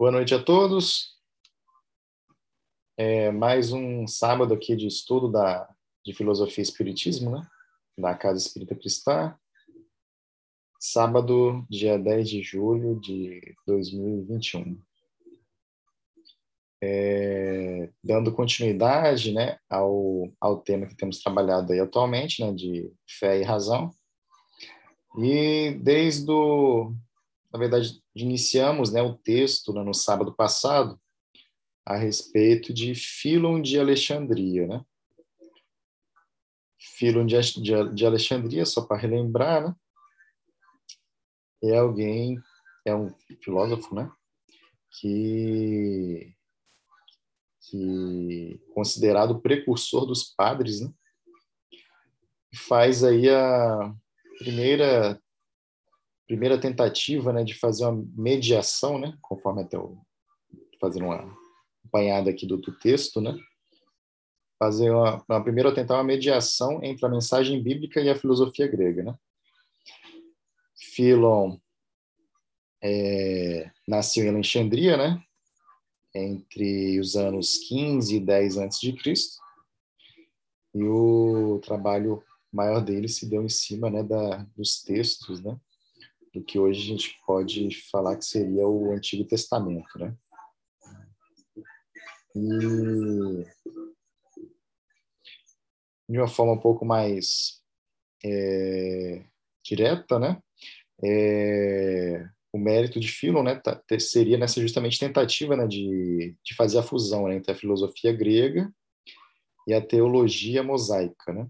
Boa noite a todos. É mais um sábado aqui de estudo da, de filosofia e espiritismo, né? Da Casa Espírita Cristã. Sábado, dia 10 de julho de 2021. É, dando continuidade né, ao, ao tema que temos trabalhado aí atualmente, né, de fé e razão. E desde o, na verdade, iniciamos né, o texto né, no sábado passado a respeito de Filon de Alexandria. Né? Filon de, de, de Alexandria, só para relembrar, né? é alguém, é um filósofo, né? Que, que considerado precursor dos padres, né? Faz aí a primeira primeira tentativa, né, de fazer uma mediação, né, conforme até eu fazendo uma apanhada aqui do, do texto, né, fazer uma, uma primeira tentar uma mediação entre a mensagem bíblica e a filosofia grega, né. Filon é, nasceu em Alexandria, né, entre os anos 15 e 10 antes de Cristo, e o trabalho maior dele se deu em cima, né, da, dos textos, né, do que hoje a gente pode falar que seria o Antigo Testamento, né? E de uma forma um pouco mais é, direta, né? É, o mérito de Philon, né, tá, seria nessa justamente tentativa, né, de, de fazer a fusão né, entre a filosofia grega e a teologia mosaica, né?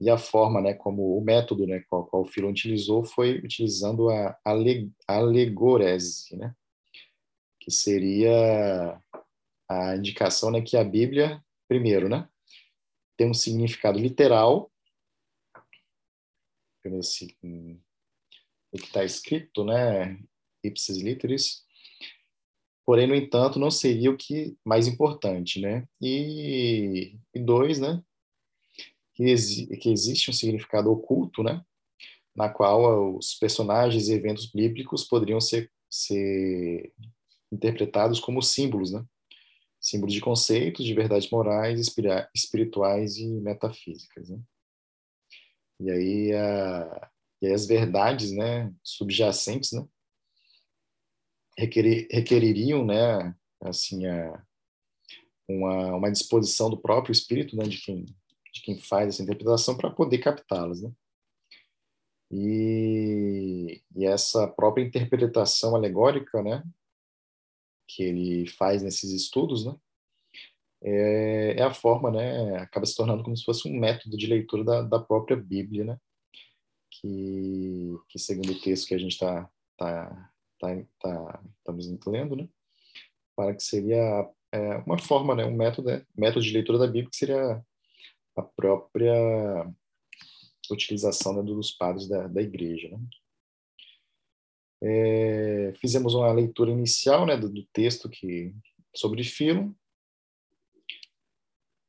E a forma, né, como o método, né, qual, qual o Filon utilizou foi utilizando a alegorese, né, que seria a indicação, né, que a Bíblia, primeiro, né, tem um significado literal, assim, o que está escrito, né, ipsis literis, porém, no entanto, não seria o que mais importante, né, e, e dois, né, que, exi que existe um significado oculto, né? Na qual os personagens e eventos bíblicos poderiam ser, ser interpretados como símbolos, né? Símbolos de conceitos, de verdades morais, espirituais e metafísicas, né? E aí, a, e aí as verdades, né, subjacentes, né, requerir, requeririam, né, assim, a, uma, uma disposição do próprio espírito, né, de quem de quem faz essa interpretação para poder captá-las, né? E, e, essa própria interpretação alegórica, né, que ele faz nesses estudos, né, é, é, a forma, né, acaba se tornando como se fosse um método de leitura da, da própria Bíblia, né, que, que segundo o texto que a gente está tá, tá, tá, estamos lendo, né, para que seria é, uma forma, né, um método, né, método de leitura da Bíblia que seria a própria utilização né, dos padres da, da igreja. Né? É, fizemos uma leitura inicial né, do, do, texto que, sobre Filo,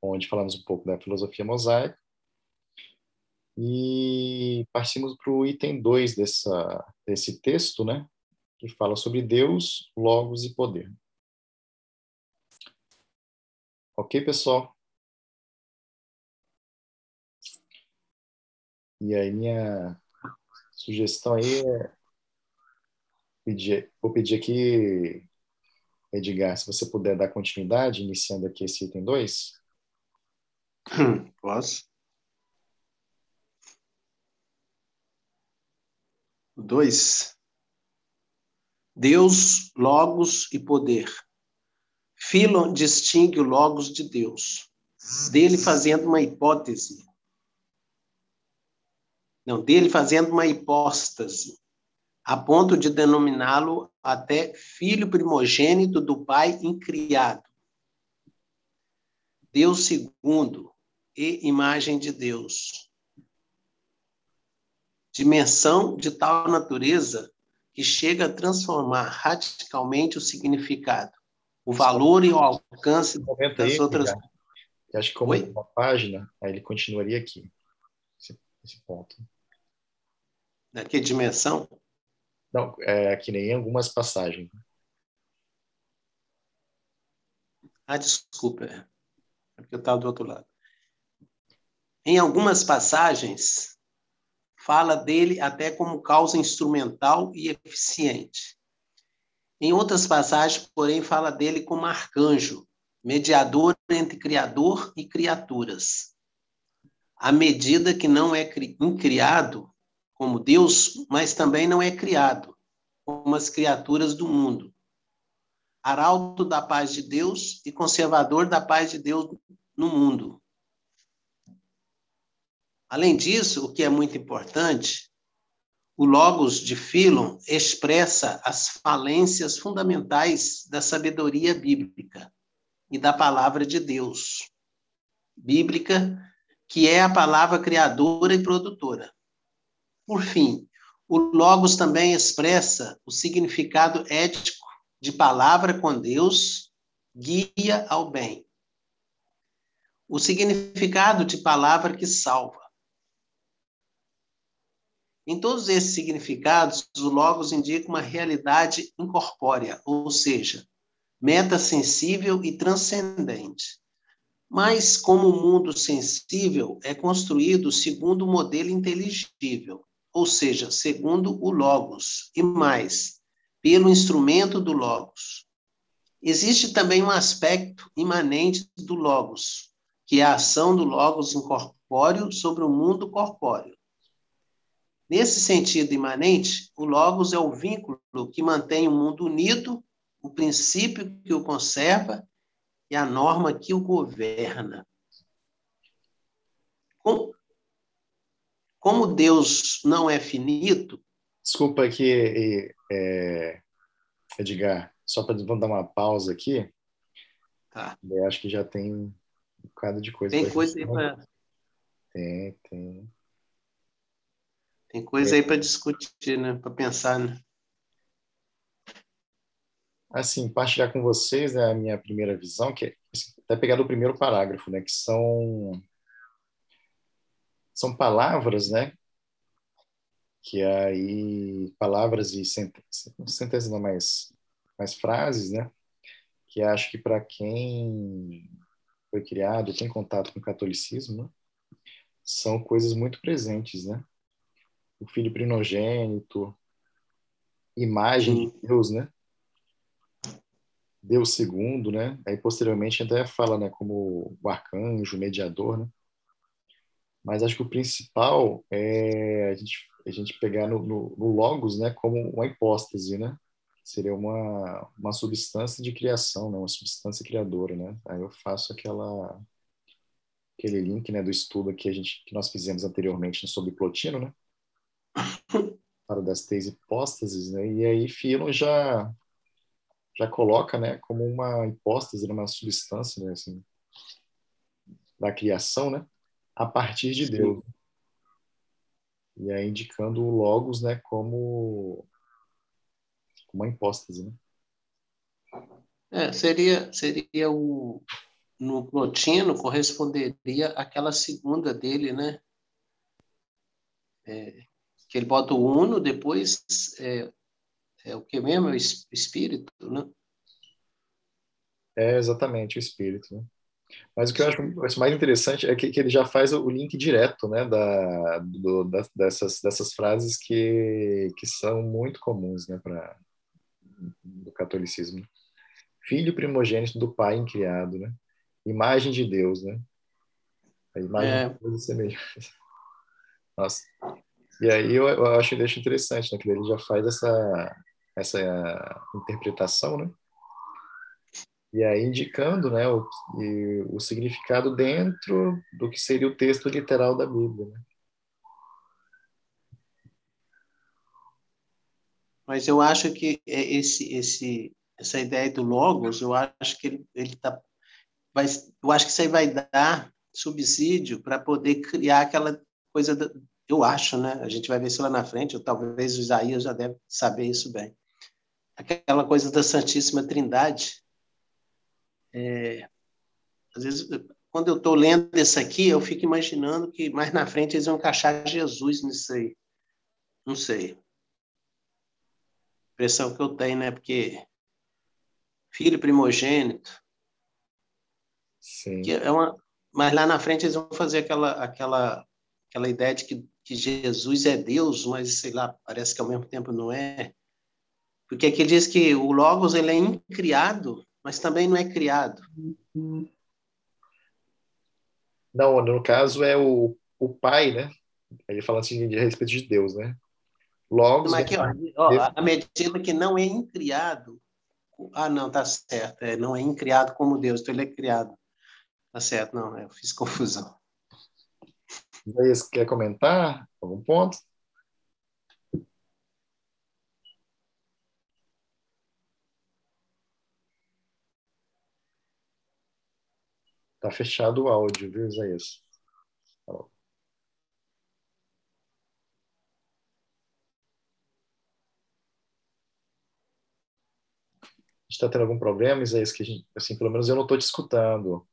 onde falamos um pouco da filosofia mosaica, e partimos para o item 2 dessa, desse texto, né, que fala sobre Deus, Logos e Poder. Ok, pessoal? E aí minha sugestão aí é pedir, vou pedir aqui, Edgar, se você puder dar continuidade, iniciando aqui esse item 2. Posso? Dois. Deus, Logos e poder. Philon distingue o Logos de Deus, dele fazendo uma hipótese não, dele fazendo uma hipóstase, a ponto de denominá-lo até filho primogênito do pai incriado. Deus segundo e imagem de Deus. Dimensão de tal natureza que chega a transformar radicalmente o significado, o valor e o alcance das aí, outras. Acho que como Oi? uma página, aí ele continuaria aqui, esse, esse ponto. Na que dimensão? Não, é que nem algumas passagens. Ah, desculpa. É porque eu estava do outro lado. Em algumas passagens, fala dele até como causa instrumental e eficiente. Em outras passagens, porém, fala dele como arcanjo, mediador entre Criador e criaturas. À medida que não é incriado como Deus, mas também não é criado como as criaturas do mundo. Arauto da paz de Deus e conservador da paz de Deus no mundo. Além disso, o que é muito importante, o Logos de Philon expressa as falências fundamentais da sabedoria bíblica e da palavra de Deus. Bíblica, que é a palavra criadora e produtora. Por fim, o Logos também expressa o significado ético de palavra com Deus, guia ao bem. O significado de palavra que salva. Em todos esses significados, o Logos indica uma realidade incorpórea, ou seja, meta sensível e transcendente. Mas, como o mundo sensível é construído segundo o modelo inteligível, ou seja, segundo o Logos, e mais, pelo instrumento do Logos. Existe também um aspecto imanente do Logos, que é a ação do Logos incorpóreo sobre o mundo corpóreo. Nesse sentido imanente, o Logos é o vínculo que mantém o mundo unido o princípio que o conserva e a norma que o governa. Como Deus não é finito. Desculpa aqui, é, Edgar, só para dar uma pausa aqui. Tá. Eu acho que já tem um bocado de coisa. Tem coisa aí para. Tem, tem. Tem coisa é. aí para discutir, né? Para pensar, né? assim, partilhar com vocês né, a minha primeira visão, que é assim, até pegar do primeiro parágrafo, né, que são são palavras, né, que aí palavras e sentenças, sentenças não mais mais frases, né, que acho que para quem foi criado, tem contato com o catolicismo, né, são coisas muito presentes, né? O filho primogênito, imagem de Deus, né? Deus segundo, né? Aí posteriormente até fala, né, como o arcanjo, mediador, né? Mas acho que o principal é a gente, a gente pegar no, no, no logos, né, como uma hipóstase, né? Seria uma, uma substância de criação, né? Uma substância criadora, né? Aí eu faço aquela aquele link, né, do estudo que a gente que nós fizemos anteriormente sobre Plotino, né? Para das três hipóstases, né? E aí Philon já já coloca, né, como uma hipóstase, uma substância, né, assim, da criação, né, a partir de Deus. E aí indicando o logos, né, como uma hipóstase, né? É, seria seria o no Plotino corresponderia aquela segunda dele, né? É, que ele bota o uno, depois é, é o que mesmo? É o espírito, né? É exatamente o espírito, né? Mas o que eu acho mais interessante é que, que ele já faz o link direto, né, da, do, da, dessas, dessas frases que, que são muito comuns, né, para do catolicismo. Filho primogênito do Pai incriado, né? Imagem de Deus, né? A imagem é. de Deus é mesmo. Nossa. E aí eu, eu acho, eu acho interessante, né, que ele já faz essa essa interpretação, né? E aí indicando, né, o, o significado dentro do que seria o texto literal da Bíblia, né? Mas eu acho que esse, esse, essa ideia do logos, eu acho que ele, ele tá, vai, eu acho que isso aí vai dar subsídio para poder criar aquela coisa, eu acho, né? A gente vai ver isso lá na frente, ou talvez o Isaías já deve saber isso bem aquela coisa da Santíssima Trindade. É, às vezes, quando eu estou lendo isso aqui, eu fico imaginando que mais na frente eles vão encaixar Jesus nisso aí. Não sei. Impressão que eu tenho, né? Porque filho primogênito, Sim. Que é uma, mas lá na frente eles vão fazer aquela, aquela, aquela ideia de que, que Jesus é Deus, mas sei lá, parece que ao mesmo tempo não é. Porque aqui diz que o Logos ele é incriado, mas também não é criado. Não, no caso é o, o pai, né? Ele fala assim de, respeito de Deus, né? Logos. Mas aqui, ó, ó, a medida que não é incriado. Ah, não, tá certo. É, não é incriado como Deus, então ele é criado. Tá certo, não, eu fiz confusão. Isaías, quer comentar algum ponto? Tá fechado o áudio, viu, Isaías? está tendo algum problema, Isaías, que gente, assim, pelo menos eu não estou te escutando.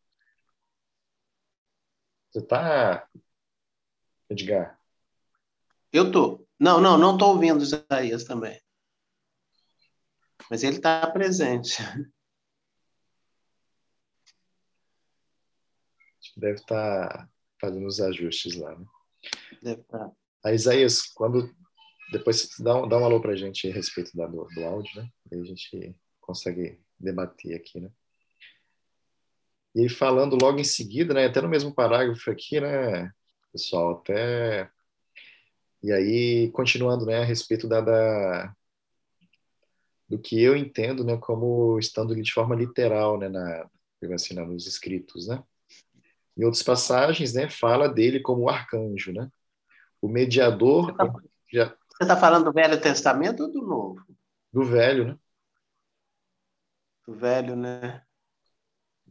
Você está, Edgar? Eu tô. Não, não, não estou ouvindo Isaías também. Mas ele está presente. Deve estar tá fazendo os ajustes lá, né? Deve estar. Tá. Aí, Isaías, quando depois dá um, dá um alô para a gente a respeito da, do, do áudio, né? Aí a gente consegue debater aqui, né? E aí, falando logo em seguida, né, até no mesmo parágrafo aqui, né, pessoal, até... E aí, continuando, né, a respeito da, da... do que eu entendo, né, como estando de forma literal, né, na, assim, nos escritos, né? Em outras passagens, né, fala dele como arcanjo, né? O mediador... Você está tá falando do Velho Testamento ou do Novo? Do Velho, né? Do Velho, né?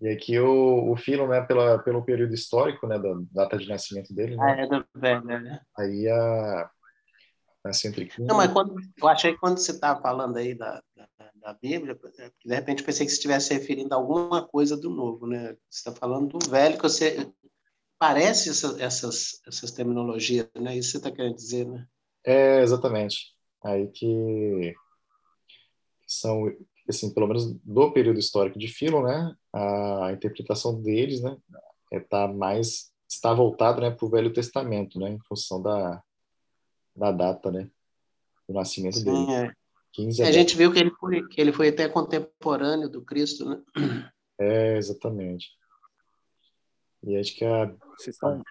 E aqui o, o Filo, né, pela, pelo período histórico, né, da data de nascimento dele, né? Ah, é do velho, né? Aí a, a. Não, mas quando, eu achei que quando você estava falando aí da, da, da, Bíblia, de repente pensei que você estivesse referindo a alguma coisa do novo, né? Você está falando do velho, que você... Parece essa, essas, essas terminologias, né? Isso você está querendo dizer, né? É, exatamente. Aí que são assim, pelo menos do período histórico de Philon, né, a interpretação deles, né, é tá mais está voltado, né, para o Velho Testamento, né, em função da, da data, né, do nascimento Sim, dele. É. 15 a, a gente viu que ele foi que ele foi até contemporâneo do Cristo, né? É, exatamente. E acho que a vocês estão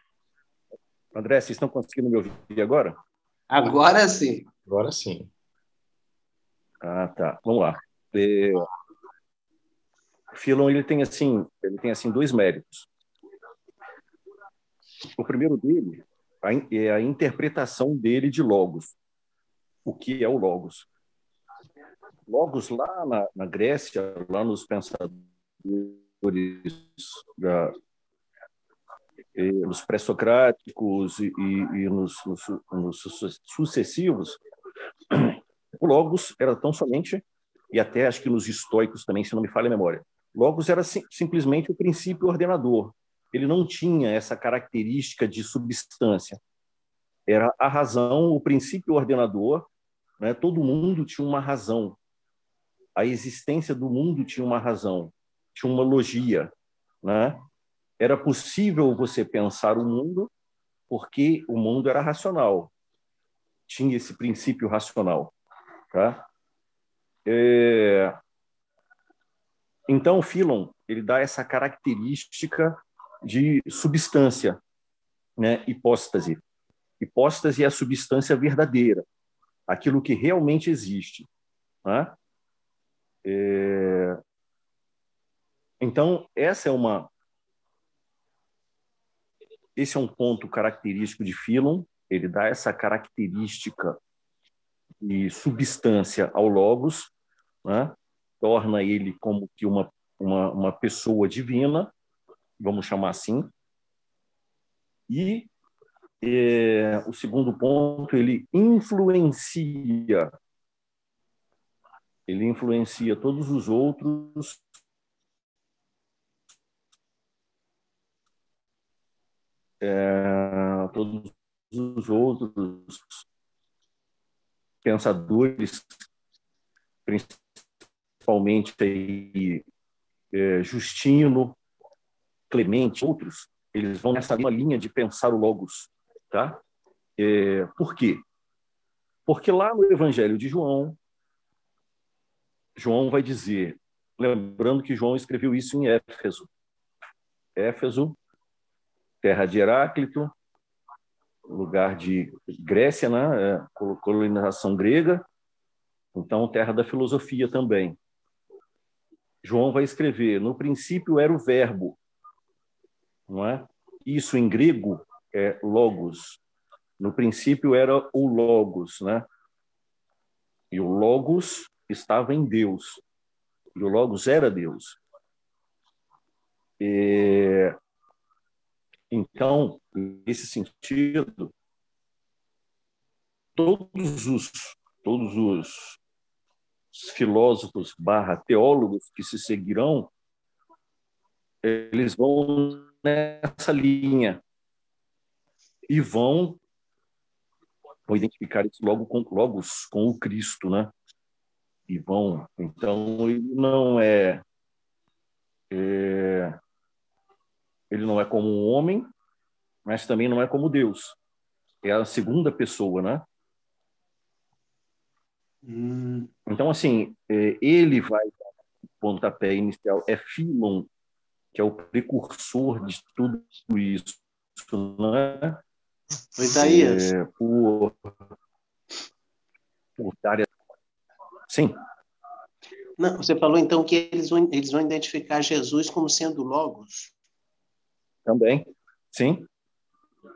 André, vocês estão conseguindo me ouvir agora? Agora sim. Agora sim. Ah, tá. Vamos lá. É, Filon ele tem assim, ele tem assim dois méritos. O primeiro dele é a interpretação dele de logos. O que é o logos? Logos lá na, na Grécia, lá nos pensadores da, nos pré-socráticos e, e, nos, nos, nos sucessivos, o logos era tão somente e até acho que nos estoicos também, se não me falha a memória. Logos era sim, simplesmente o princípio ordenador. Ele não tinha essa característica de substância. Era a razão, o princípio ordenador. Né? Todo mundo tinha uma razão. A existência do mundo tinha uma razão, tinha uma logia. Né? Era possível você pensar o mundo porque o mundo era racional. Tinha esse princípio racional. Tá? É... Então, Philon ele dá essa característica de substância, né? hipóstase. Hipóstase é a substância verdadeira, aquilo que realmente existe. Né? É... Então, essa é uma esse é um ponto característico de Philon, ele dá essa característica de substância ao Logos, né? torna ele como que uma, uma, uma pessoa divina, vamos chamar assim. E é, o segundo ponto, ele influencia, ele influencia todos os outros é, todos os outros pensadores, principalmente aí, é, Justino, Clemente, outros, eles vão nessa mesma linha de pensar o logos, tá? É, por quê? Porque lá no Evangelho de João, João vai dizer, lembrando que João escreveu isso em Éfeso. Éfeso, terra de Heráclito, lugar de Grécia, né? É, colonização grega, então terra da filosofia também. João vai escrever: no princípio era o verbo, não é? Isso em grego é logos. No princípio era o logos, né? E o logos estava em Deus. E o logos era Deus. E... Então, nesse sentido, todos os todos os filósofos barra teólogos que se seguirão, eles vão nessa linha e vão, identificar isso logo com logos com o Cristo, né? E vão, então ele não é, é ele não é como um homem, mas também não é como Deus. É a segunda pessoa, né? Hum. Então, assim, é, ele vai o pontapé inicial. É Filon, que é o precursor de tudo isso, né? Isaías. É, por, por dar... Sim. Não, você falou então que eles vão, eles vão identificar Jesus como sendo Logos. Também, sim.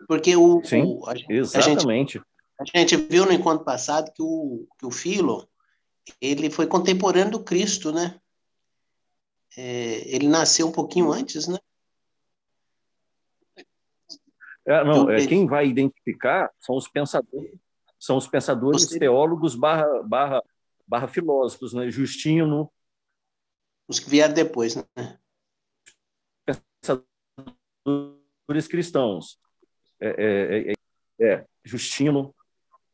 Porque o, sim, o a, exatamente. A gente, a gente viu no encontro passado que o, que o Filo ele foi contemporâneo do Cristo, né? É, ele nasceu um pouquinho antes, né? É, não, é, quem vai identificar são os pensadores, são os pensadores Você... teólogos barra, barra, barra filósofos, né? Justino. Os que vieram depois, né? Pensadores cristãos. É, é, é, é Justino,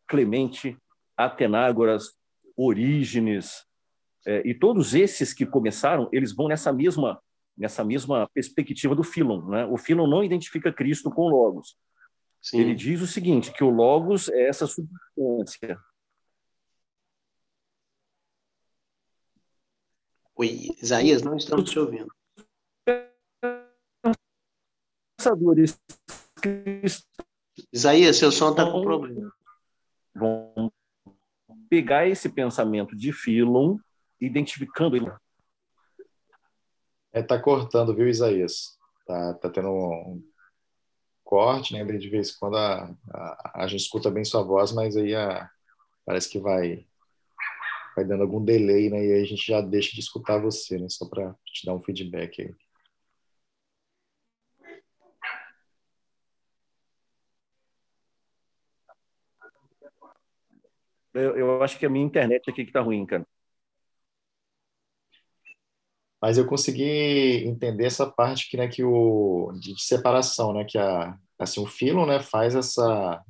Clemente, Atenágoras, Orígenes, é, e todos esses que começaram, eles vão nessa mesma nessa mesma perspectiva do Philon. Né? O Philon não identifica Cristo com Logos. Sim. Ele diz o seguinte, que o Logos é essa substância. Oi, Isaías, não estamos te ouvindo. Pensadores Isaías, seu som está com problema vão pegar esse pensamento de Philon, identificando ele. É, tá cortando, viu, Isaías? Tá, tá tendo um corte, né? De vez em quando a, a, a gente escuta bem sua voz, mas aí a, parece que vai vai dando algum delay, né? E aí a gente já deixa de escutar você, né? Só para te dar um feedback aí. Eu, eu acho que a minha internet aqui que tá ruim, cara. Mas eu consegui entender essa parte que, né, que o de separação, né, que a assim o Philon, né, faz essa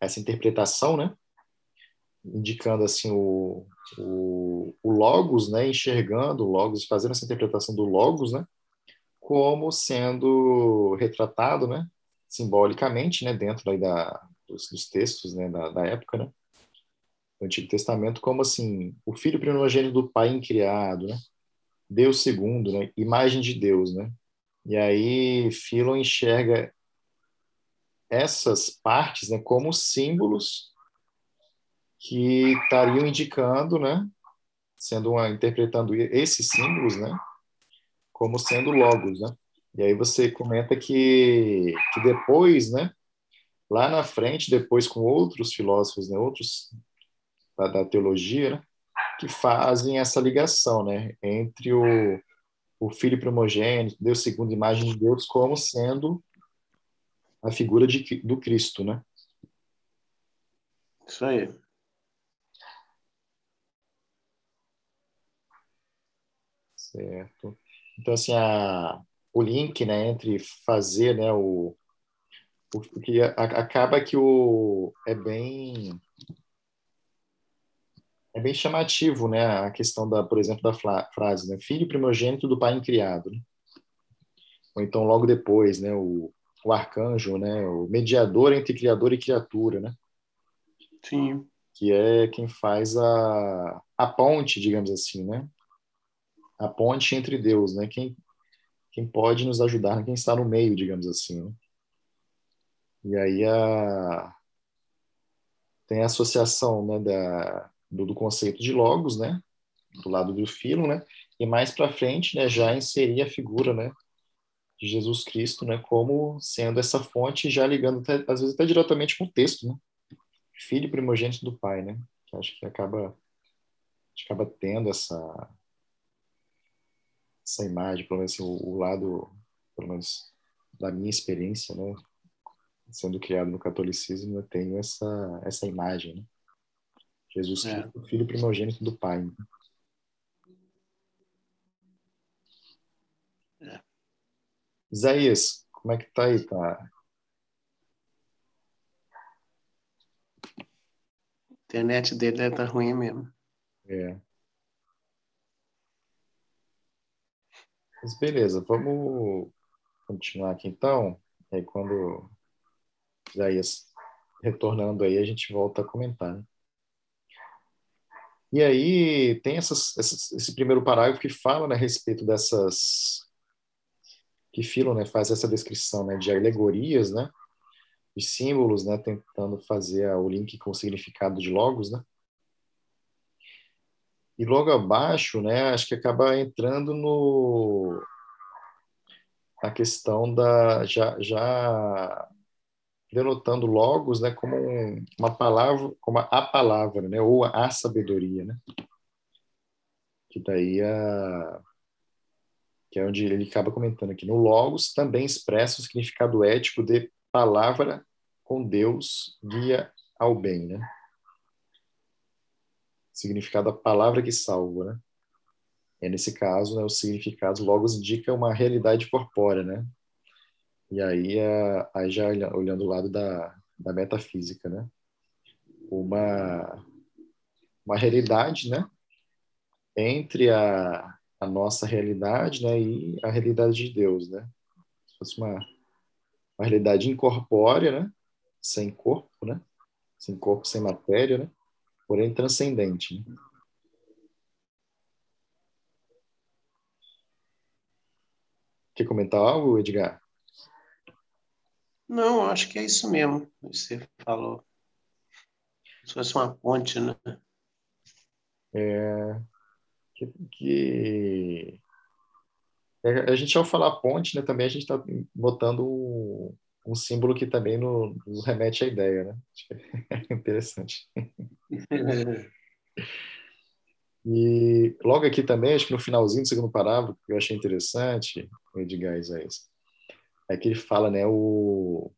essa interpretação, né, indicando assim o, o, o logos, né, enxergando o logos, fazendo essa interpretação do logos, né, como sendo retratado, né, simbolicamente, né, dentro da, dos, dos textos né, da, da, época, né? Do Antigo Testamento, como assim, o filho primogênito do pai incriado, né? Deus segundo, né? Imagem de Deus, né? E aí Philo enxerga essas partes, né, como símbolos que estariam indicando, né, sendo uma, interpretando esses símbolos, né, como sendo logos, né? E aí você comenta que, que depois, né, lá na frente, depois com outros filósofos, né, outros da, da teologia, né, que fazem essa ligação, né, entre o, o filho primogênito, Deus segundo a imagem de Deus, como sendo a figura de, do Cristo, né? Isso aí. Certo. Então, assim, a, o link, né, entre fazer, né, o, porque acaba que o é bem é bem chamativo, né, a questão da, por exemplo, da frase, né, filho primogênito do pai incriado. Né? ou então logo depois, né, o, o arcanjo, né, o mediador entre criador e criatura, né? Sim. Que é quem faz a, a ponte, digamos assim, né? A ponte entre Deus, né? Quem, quem pode nos ajudar, quem está no meio, digamos assim. Né? E aí a, tem a associação né, da, do, do, conceito de logos, né? Do lado do filo, né? E mais para frente, né, já inserir a figura, né? de Jesus Cristo, né, como sendo essa fonte, já ligando até, às vezes até diretamente com o texto, né? Filho primogênito do Pai, né? Que acho que acaba acaba tendo essa essa imagem, pelo menos assim, o, o, lado, pelo menos da minha experiência, né? Sendo criado no catolicismo, eu tenho essa essa imagem, né? Jesus é. Cristo, filho primogênito do Pai. Né? Isaías, como é que tá aí, cara? A internet dele tá ruim mesmo. É. Mas beleza, vamos continuar aqui então. Aí quando Isaías retornando aí, a gente volta a comentar. Né? E aí tem essas, essas, esse primeiro parágrafo que fala né, a respeito dessas que Philo né, faz essa descrição né, de alegorias, né, de símbolos, né, tentando fazer o link com o significado de logos, né. E logo abaixo, né, acho que acaba entrando no a questão da já, já denotando logos, né, como uma palavra, como a palavra, né, ou a sabedoria, né. Que daí a que é onde ele acaba comentando aqui. No Logos também expressa o significado ético de palavra com Deus guia ao bem, né? Significado da palavra que salva, né? É nesse caso, né, o significado Logos indica uma realidade corpórea, né? E aí, é, aí já olhando o lado da, da metafísica, né? Uma, uma realidade, né? Entre a, a nossa realidade, né, e a realidade de Deus, né? Se fosse uma, uma realidade incorpórea, né, sem corpo, né, sem corpo, sem matéria, né, porém transcendente. Né? Quer comentar algo, Edgar? Não, acho que é isso mesmo você falou. Se fosse uma ponte, né? É, que, que é, a gente ao falar ponte, né, também a gente está botando um, um, símbolo que também no, nos remete à ideia, né? É interessante. E logo aqui também, acho que no finalzinho do segundo parágrafo, que eu achei interessante, o Edgar Isaías, é que ele fala, né, o,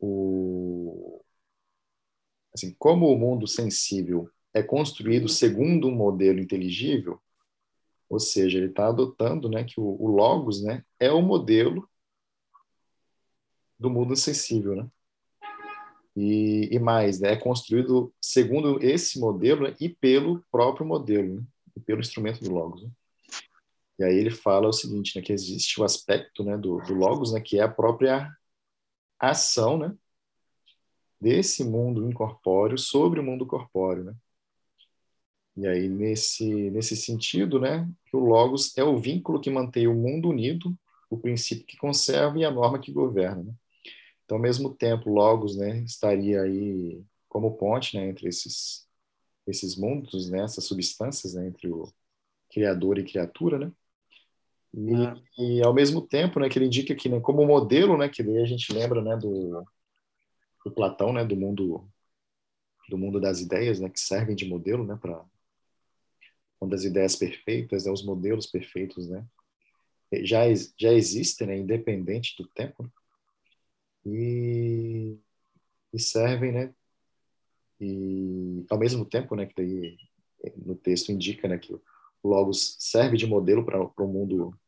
o assim, como o mundo sensível é construído segundo um modelo inteligível, ou seja, ele está adotando né, que o, o, Logos né, é o modelo do mundo sensível. Né? E, e mais, né, é construído segundo esse modelo né, e pelo próprio modelo, né, e pelo instrumento do Logos. Né? E aí ele fala o seguinte, né, que existe o aspecto né, do, do Logos, né, que é a própria ação né, desse mundo incorpóreo sobre o mundo corpóreo. Né? E aí, nesse, nesse sentido, né, que o Logos é o vínculo que mantém o mundo unido, o princípio que conserva e a norma que governa. Né? Então, ao mesmo tempo, Logos né, estaria aí como ponte né, entre esses, esses mundos, né, essas substâncias né, entre o criador e criatura, né? E, é. e, ao mesmo tempo, né, que ele indica que né, como modelo, né, que daí a gente lembra, né, do, do Platão, né, do mundo do mundo das ideias, né, que servem de modelo, né, para uma das ideias perfeitas, né, os modelos perfeitos, né, já, já existem, né, independente do tempo, né, e, e servem, né, e ao mesmo tempo, né, que daí no texto indica, né, que o Logos serve de modelo para o mundo,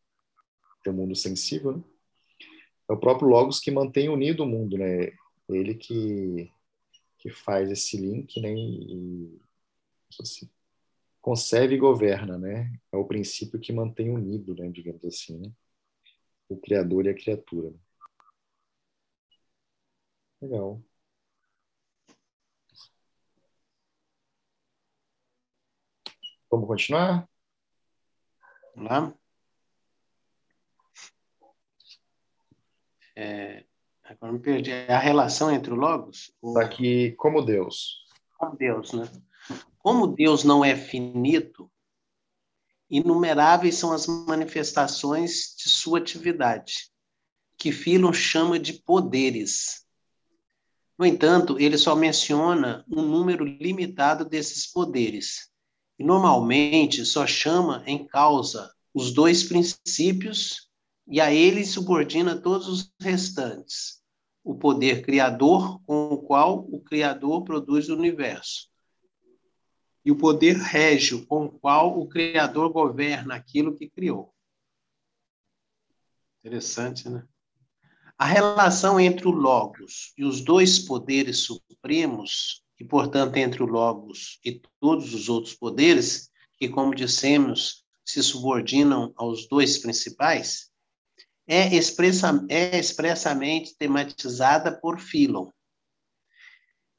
o mundo sensível, né, é o próprio Logos que mantém unido o mundo, né, ele que que faz esse link, né, e, assim, conserva e governa, né? É o princípio que mantém unido, né? Digamos assim, né? o Criador e a criatura. Legal. Vamos continuar? Vamos lá. É, agora me perdi. É a relação entre o Logos? Está aqui como Deus. Como Deus, né? Como Deus não é finito, inumeráveis são as manifestações de sua atividade, que Philon chama de poderes. No entanto, ele só menciona um número limitado desses poderes, e normalmente só chama em causa os dois princípios e a ele subordina todos os restantes. O poder criador com o qual o Criador produz o universo. E o poder régio com o qual o Criador governa aquilo que criou. Interessante, né? A relação entre o Logos e os dois poderes supremos e, portanto, entre o Logos e todos os outros poderes, que, como dissemos, se subordinam aos dois principais, é, expressa, é expressamente tematizada por Philon.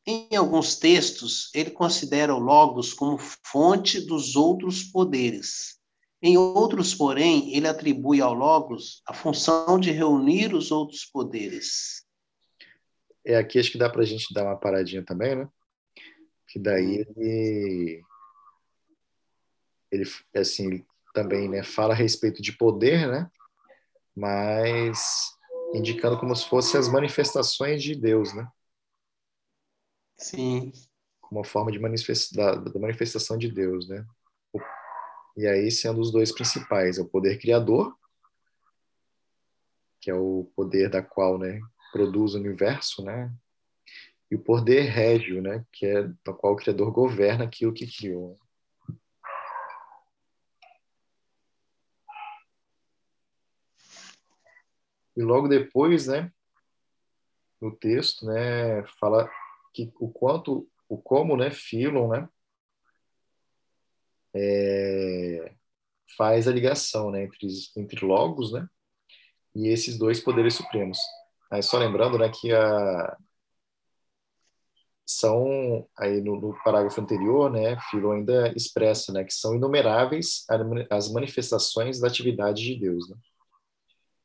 Em alguns textos, ele considera o Logos como fonte dos outros poderes. Em outros, porém, ele atribui ao Logos a função de reunir os outros poderes. É aqui acho que dá para a gente dar uma paradinha também, né? que daí ele, ele assim, também né, fala a respeito de poder, né? mas indicando como se fossem as manifestações de Deus, né? Sim. Como uma forma de manifesta da, manifestação de Deus, né? E aí sendo os dois principais, é o poder criador, que é o poder da qual, né, produz o universo, né? e o poder régio, né, que é no qual o Criador governa aquilo que criou. E logo depois, né, no texto, né, fala que o quanto, o como, né, Philon, né, é, faz a ligação, né, entre, entre logos, né, e esses dois poderes supremos. Aí só lembrando, né, que a são, aí no, no, parágrafo anterior, né, Filo ainda expressa, né, que são inumeráveis as manifestações da atividade de Deus, né?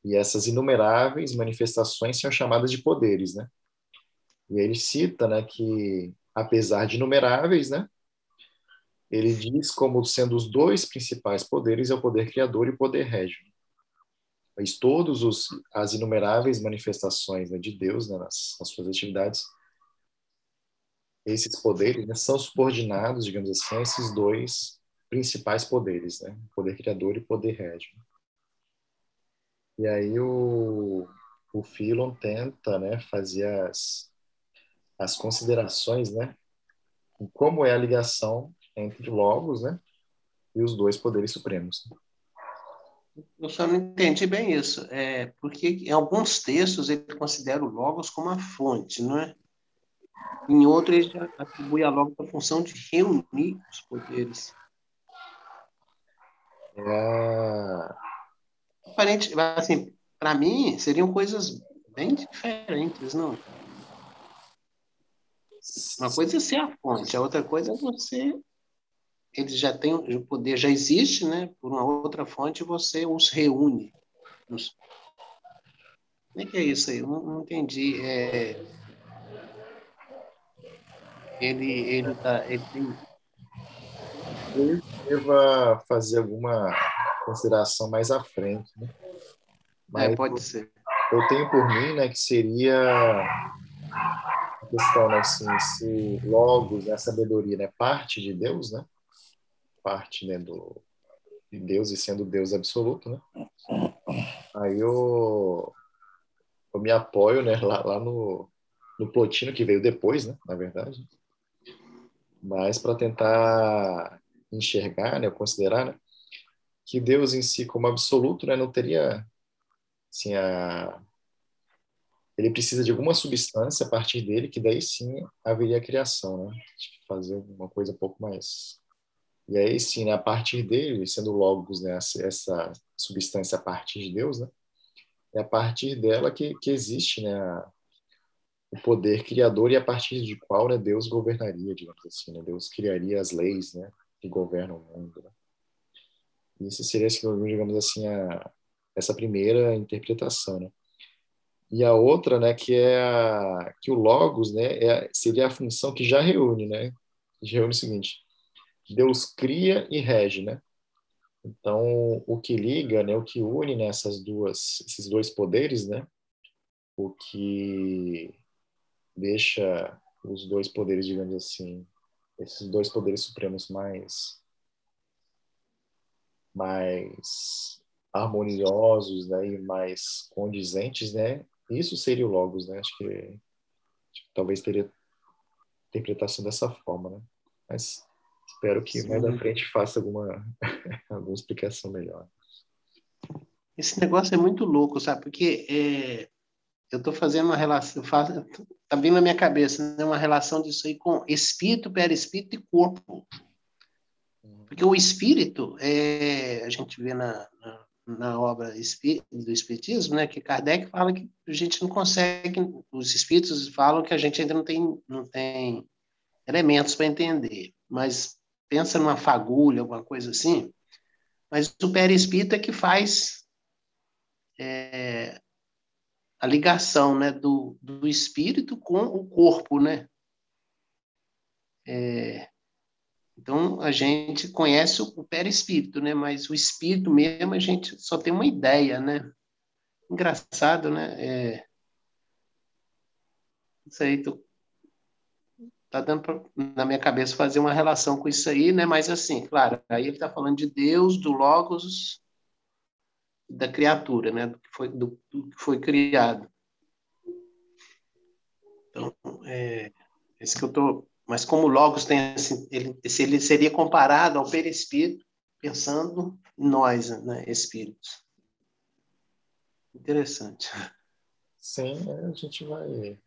E essas inumeráveis manifestações são chamadas de poderes, né? E ele cita, né, que apesar de inumeráveis, né, ele diz como sendo os dois principais poderes é o poder criador e o poder régio. Mas todos os as inumeráveis manifestações né, de Deus né, nas, nas suas atividades esses poderes né, são subordinados, digamos assim, a esses dois principais poderes, né? Poder criador e poder régio. E aí o, o Philon tenta, né, fazer as, as considerações, né, como é a ligação entre logos, né, e os dois poderes supremos. Eu só não entendi bem isso, é porque em alguns textos ele considera o logos como a fonte, não é? Em outro, ele atribui a logo a função de reunir os poderes. É... Aparente, assim, para mim, seriam coisas bem diferentes, não? Uma coisa é ser a fonte, a outra coisa é você. Ele já tem o poder, já existe, né? Por uma outra fonte, você os reúne. Como é que é isso aí? Eu não, não entendi. É, ele ele tá ele tem eu deva fazer alguma consideração mais à frente, né? Mas é, pode ser. Eu tenho por mim, né, que seria a questão, né, assim, se logos, né, a sabedoria, né, parte de Deus, né? Parte, né, do de Deus e sendo Deus absoluto, né? Aí eu, eu me apoio, né, lá, lá no, no Plotino que veio depois, né, na verdade mas para tentar enxergar, né, considerar, né, que Deus em si como absoluto, né, não teria assim a ele precisa de alguma substância a partir dele que daí sim haveria a criação, né? Fazer uma coisa um pouco mais e aí sim, né, a partir dele, sendo logos, né, essa substância a partir de Deus, né? é a partir dela que, que existe né, o poder criador e a partir de qual né, Deus governaria, digamos assim. Né? Deus criaria as leis né, que governam o mundo. Né? Isso seria, digamos assim, a, essa primeira interpretação. Né? E a outra, né, que é a, que o logos, né, é, seria a função que já reúne, né? Que reúne o seguinte: Deus cria e rege, né? Então, o que liga, né, o que une nessas duas, esses dois poderes, né? O que deixa os dois poderes, digamos assim, esses dois poderes supremos mais mais harmoniosos, né, e mais condizentes, né, isso seria o Logos, né? Acho que, acho que talvez teria interpretação dessa forma, né? Mas espero que Sim. mais à frente faça alguma, alguma explicação melhor. Esse negócio é muito louco, sabe? Porque é, eu estou fazendo uma relação, está vindo na minha cabeça né? uma relação disso aí com espírito, perispírito e corpo. Porque o espírito, é, a gente vê na, na na obra do Espiritismo, né, que Kardec fala que a gente não consegue, os espíritos falam que a gente ainda não tem, não tem elementos para entender, mas pensa numa fagulha, alguma coisa assim, mas o perispírito é que faz é, a ligação né, do, do espírito com o corpo, né? É, então, a gente conhece o perispírito, né? Mas o espírito mesmo, a gente só tem uma ideia, né? Engraçado, né? É... Isso aí, tô... tá dando pra, na minha cabeça fazer uma relação com isso aí, né? Mas, assim, claro, aí ele está falando de Deus, do Logos, da criatura, né? Do que foi, do, do que foi criado. Então, é... Esse que eu estou mas como Logos tem assim, ele, ele seria comparado ao perispírito, pensando em nós, né, espíritos. Interessante. Sim, a gente vai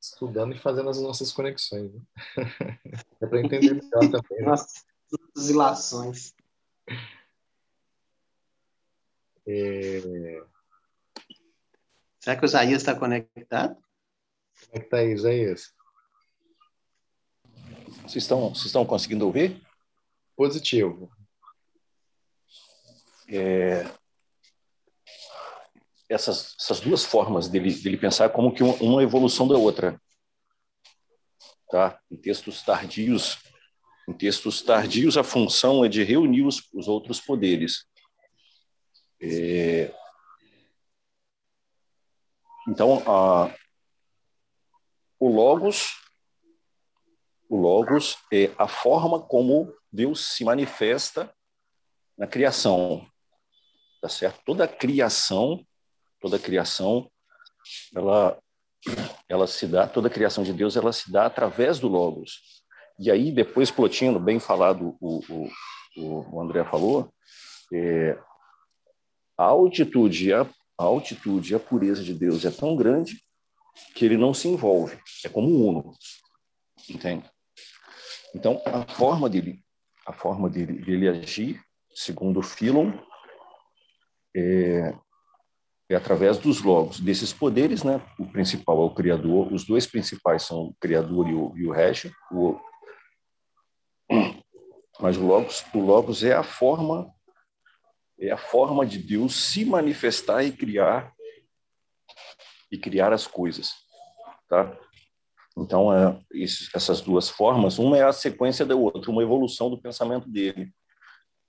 estudando e fazendo as nossas conexões. Né? é para entender melhor também. Né? Nossas oscilações. É... Será que o Isaías está conectado? Como é que está aí, Isaías? Vocês estão, vocês estão conseguindo ouvir? Positivo. É, essas, essas duas formas dele, dele pensar como que uma evolução da outra. Tá? Em textos tardios, em textos tardios a função é de reunir os, os outros poderes. É, então, a, o logos o Logos é a forma como Deus se manifesta na criação. Tá certo? Toda a criação, toda a criação, ela ela se dá, toda a criação de Deus, ela se dá através do Logos. E aí, depois, Plotino, bem falado, o, o, o André falou, é, a altitude, a, a altitude, a pureza de Deus é tão grande que ele não se envolve. É como um uno, entende? Então, a forma dele, a forma dele, dele agir, segundo Philon, é, é através dos logos, desses poderes, né? O principal é o criador, os dois principais são o criador e o, e o régio, o, mas o logos, o logos é a forma é a forma de Deus se manifestar e criar e criar as coisas, tá? Então, é, isso, essas duas formas, uma é a sequência da outra, uma evolução do pensamento dele.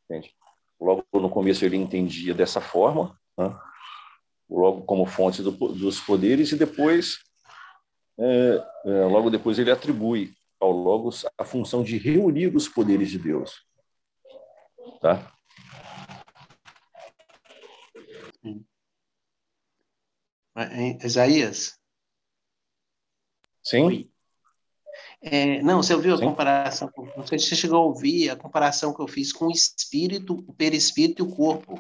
Entende? Logo no começo ele entendia dessa forma, né? Logo como fonte do, dos poderes, e depois, é, é, logo depois ele atribui ao Logos a função de reunir os poderes de Deus. Tá? Isaías, Sim. É, não, você ouviu a Sim. comparação? Não sei se você chegou a ouvir a comparação que eu fiz com o espírito, o perispírito e o corpo.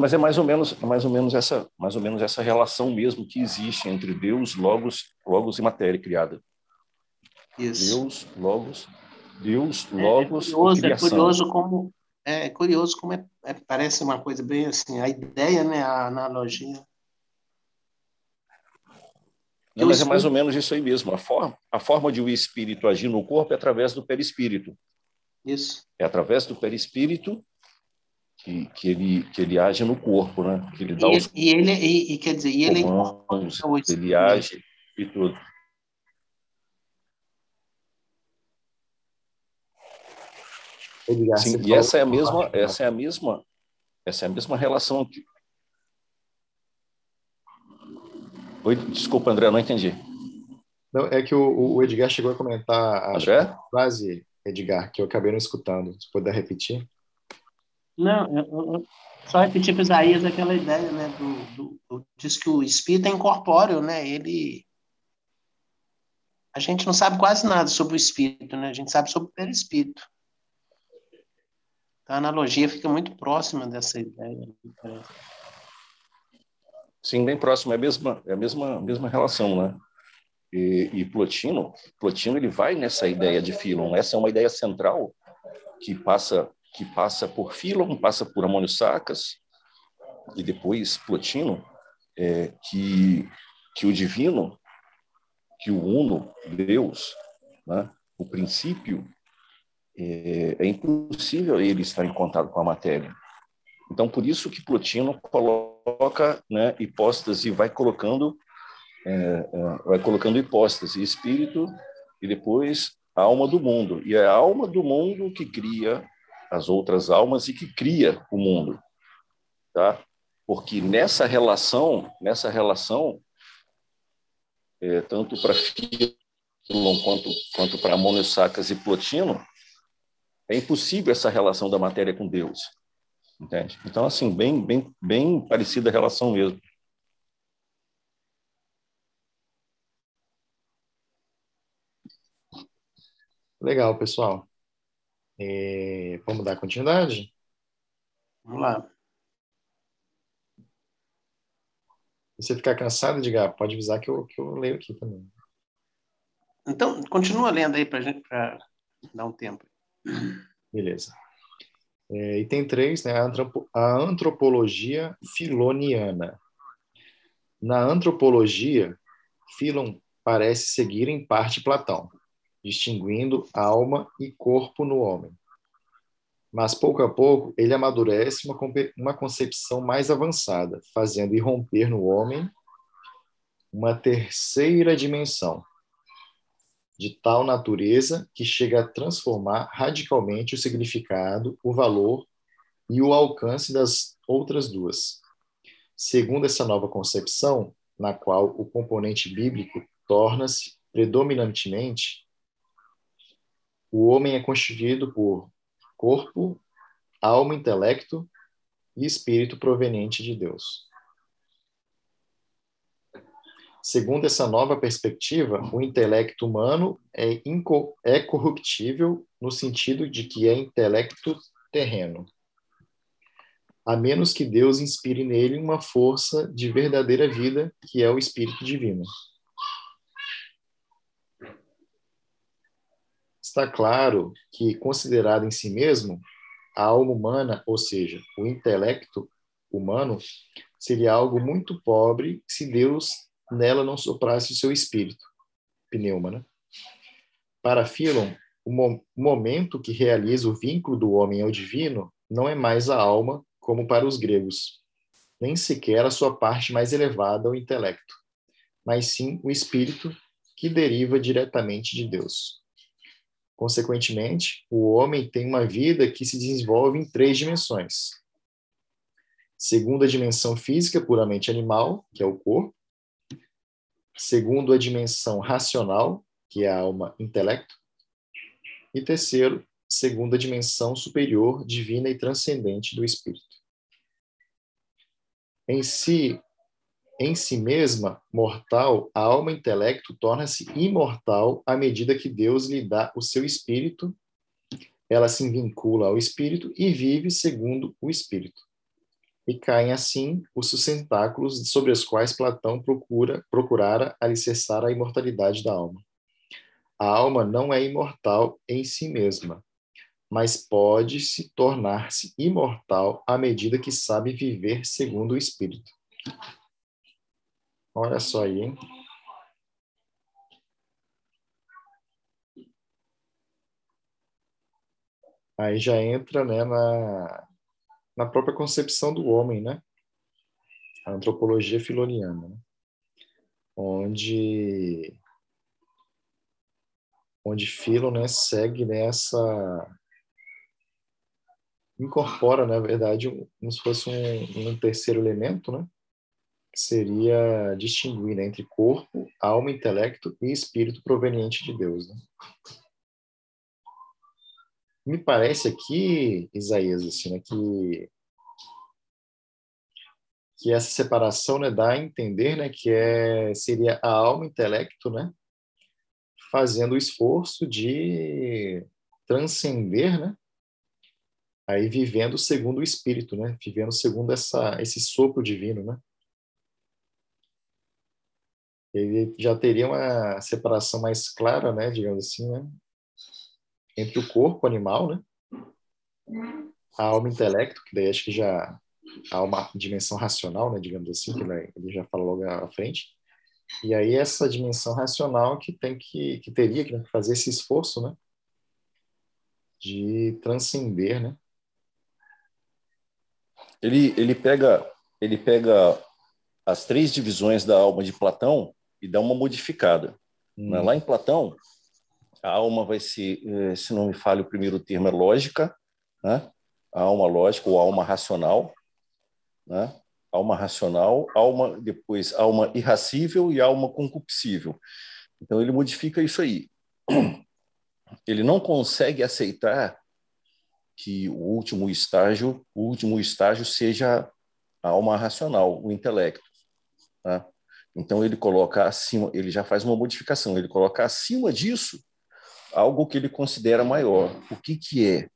Mas é mais ou menos, é mais ou menos essa, mais ou menos essa relação mesmo que existe entre Deus, logos, logos e matéria criada. Isso. Deus, logos, Deus, logos, é, é curioso, é curioso como é curioso como é, é, parece uma coisa bem assim, a ideia, né, a analogia. Não, mas é mais ou menos isso aí mesmo. A forma, a forma de o espírito agir no corpo é através do perispírito. Isso. É através do perispírito que, que, ele, que ele age no corpo, né? Que ele dá e, os e ele e, e, quer dizer, e ele comandos, ele age e tudo. Sim, e essa é a mesma, essa é a mesma, essa é a mesma relação que Oi, desculpa, André, não entendi. Não, é que o, o Edgar chegou a comentar a André? frase, Edgar, que eu acabei não escutando. Se puder repetir. Não, eu, eu, só repetir para Isaías aquela ideia, né? Do, do, do, diz que o espírito é incorpóreo, né? Ele. A gente não sabe quase nada sobre o espírito, né? A gente sabe sobre o perispírito. Então, a analogia fica muito próxima dessa ideia. Sim, bem próximo, é a mesma, é a mesma, mesma relação, né? E, e Plotino, Plotino ele vai nessa ideia de Philon. Essa é uma ideia central que passa que passa por Philon, passa por Amônio Sacas e depois Plotino, é, que que o divino, que o uno, Deus, né? O princípio é, é impossível ele estar em contato com a matéria. Então, por isso que Plotino coloca né, hipóstase, vai colocando, é, é, vai colocando hipóstase, espírito e depois alma do mundo. E é a alma do mundo que cria as outras almas e que cria o mundo, tá? Porque nessa relação, nessa relação, é, tanto para Filon quanto quanto para Amônio Sacas e Plotino, é impossível essa relação da matéria com Deus. Entende? Então, assim, bem, bem, bem parecida a relação mesmo. Legal, pessoal. É, vamos dar continuidade? Vamos lá. Se você ficar cansado, diga, pode avisar que eu, que eu leio aqui também. Então, continua lendo aí para gente pra dar um tempo. Beleza. É, item 3, né, a antropologia filoniana. Na antropologia, Filon parece seguir em parte Platão, distinguindo alma e corpo no homem. Mas pouco a pouco ele amadurece uma, uma concepção mais avançada, fazendo irromper no homem uma terceira dimensão, de tal natureza que chega a transformar radicalmente o significado, o valor e o alcance das outras duas. Segundo essa nova concepção, na qual o componente bíblico torna-se predominantemente, o homem é constituído por corpo, alma, intelecto e espírito proveniente de Deus. Segundo essa nova perspectiva, o intelecto humano é, é corruptível no sentido de que é intelecto terreno, a menos que Deus inspire nele uma força de verdadeira vida, que é o Espírito Divino. Está claro que, considerado em si mesmo, a alma humana, ou seja, o intelecto humano, seria algo muito pobre se Deus nela não soprasse o seu espírito. Pneuma, né? Para Philon, o mo momento que realiza o vínculo do homem ao divino não é mais a alma, como para os gregos, nem sequer a sua parte mais elevada, o intelecto, mas sim o espírito que deriva diretamente de Deus. Consequentemente, o homem tem uma vida que se desenvolve em três dimensões. Segunda dimensão física, puramente animal, que é o corpo segundo a dimensão racional, que é a alma intelecto, e terceiro, segundo a dimensão superior, divina e transcendente do espírito. Em si, em si mesma, mortal, a alma intelecto torna-se imortal à medida que Deus lhe dá o seu espírito, ela se vincula ao espírito e vive segundo o espírito e caem assim os sustentáculos sobre os quais Platão procura procurara alicerçar a imortalidade da alma. A alma não é imortal em si mesma, mas pode se tornar-se imortal à medida que sabe viver segundo o Espírito. Olha só aí, hein? Aí já entra né, na, na própria concepção do homem, né? A antropologia filoniana, né? onde onde Filo né, segue nessa incorpora, na verdade, como se fosse um, um terceiro elemento, né? Que seria distinguir né, entre corpo, alma, intelecto e espírito proveniente de Deus. Né? Me parece aqui, Isaías, assim, né, que que essa separação né, dá a entender né, que é, seria a alma intelecto né, fazendo o esforço de transcender né, aí vivendo segundo o espírito, né? Vivendo segundo essa esse sopro divino, né? Ele já teria uma separação mais clara, né, digamos assim, né, entre o corpo animal, né? A alma intelecto, que daí acho que já há uma dimensão racional, né, digamos assim, que ele já fala logo à frente. E aí essa dimensão racional que tem que que teria que fazer esse esforço, né, de transcender, né, ele, ele, pega, ele pega as três divisões da alma de Platão e dá uma modificada. Hum. Lá em Platão, a alma vai ser, eh, se não me falha o primeiro termo, é lógica, né? a alma lógica ou alma racional, né? alma racional, alma depois alma irracível e alma concupiscível. Então ele modifica isso aí. Ele não consegue aceitar que o último estágio, o último estágio seja a alma racional, o intelecto. Tá? Então ele coloca acima, ele já faz uma modificação, ele coloca acima disso algo que ele considera maior. O que que é?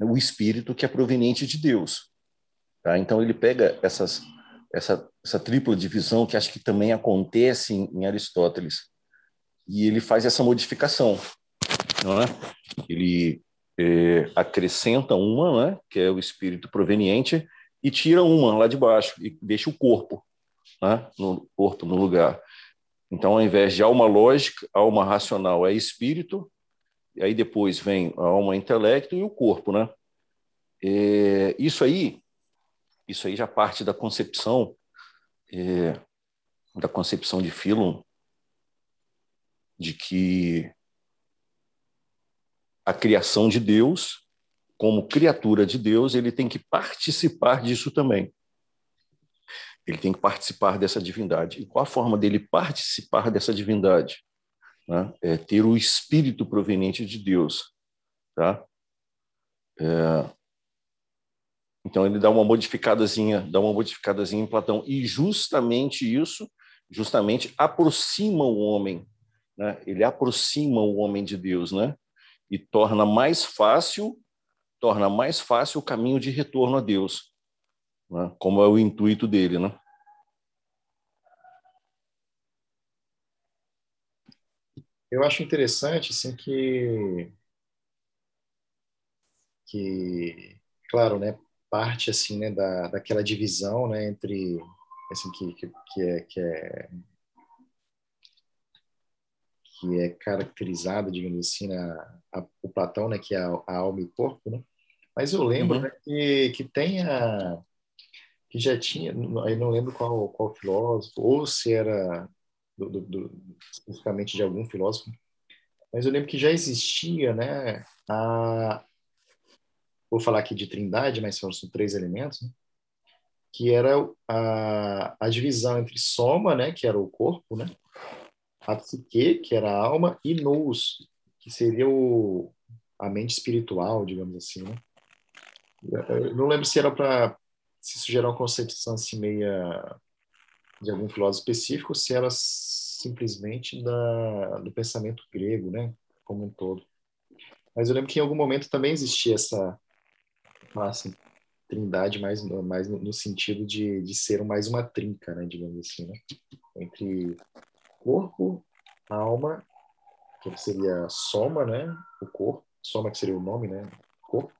O espírito que é proveniente de Deus. Tá? Então ele pega essas essa essa tripla divisão que acho que também acontece em, em Aristóteles e ele faz essa modificação, não é? Ele é, acrescenta uma, né, que é o espírito proveniente, e tira uma lá de baixo e deixa o corpo, né, no corpo no lugar. Então, ao invés de alma lógica, alma racional é espírito, e aí depois vem a alma intelecto e o corpo, né? É, isso aí, isso aí já parte da concepção é, da concepção de Philon de que a criação de Deus, como criatura de Deus, ele tem que participar disso também. Ele tem que participar dessa divindade. E qual a forma dele participar dessa divindade? Né? É ter o espírito proveniente de Deus. Tá? É... Então ele dá uma modificadazinha, dá uma modificadazinha em Platão e justamente isso, justamente aproxima o homem, né? Ele aproxima o homem de Deus, né? e torna mais fácil, torna mais fácil o caminho de retorno a Deus, né? como é o intuito dele, né? Eu acho interessante, assim, que que, claro, né, parte assim, né, da, daquela divisão, né, entre assim que, que, que é que é que é caracterizada, digamos assim, na, a, o Platão, né, que é a, a, alma e o corpo, né? Mas eu lembro uhum. né, que, que tem a, que já tinha, aí não lembro qual, qual filósofo, ou se era do, do, do, especificamente de algum filósofo, mas eu lembro que já existia, né, a, vou falar aqui de trindade, mas são, três elementos, né, que era a, a divisão entre soma, né, que era o corpo, né, a psique, que era a alma, e nous, que seria o, a mente espiritual, digamos assim, né? Eu não lembro se era para se isso gerar uma concepção assim meia de algum filósofo específico, se era simplesmente da, do pensamento grego, né, como um todo. Mas eu lembro que em algum momento também existia essa assim, trindade mais, mais no, no sentido de, de ser mais uma trinca, né, digamos assim, né, entre corpo, alma, que seria soma, né? O corpo, soma que seria o nome, né? corpo,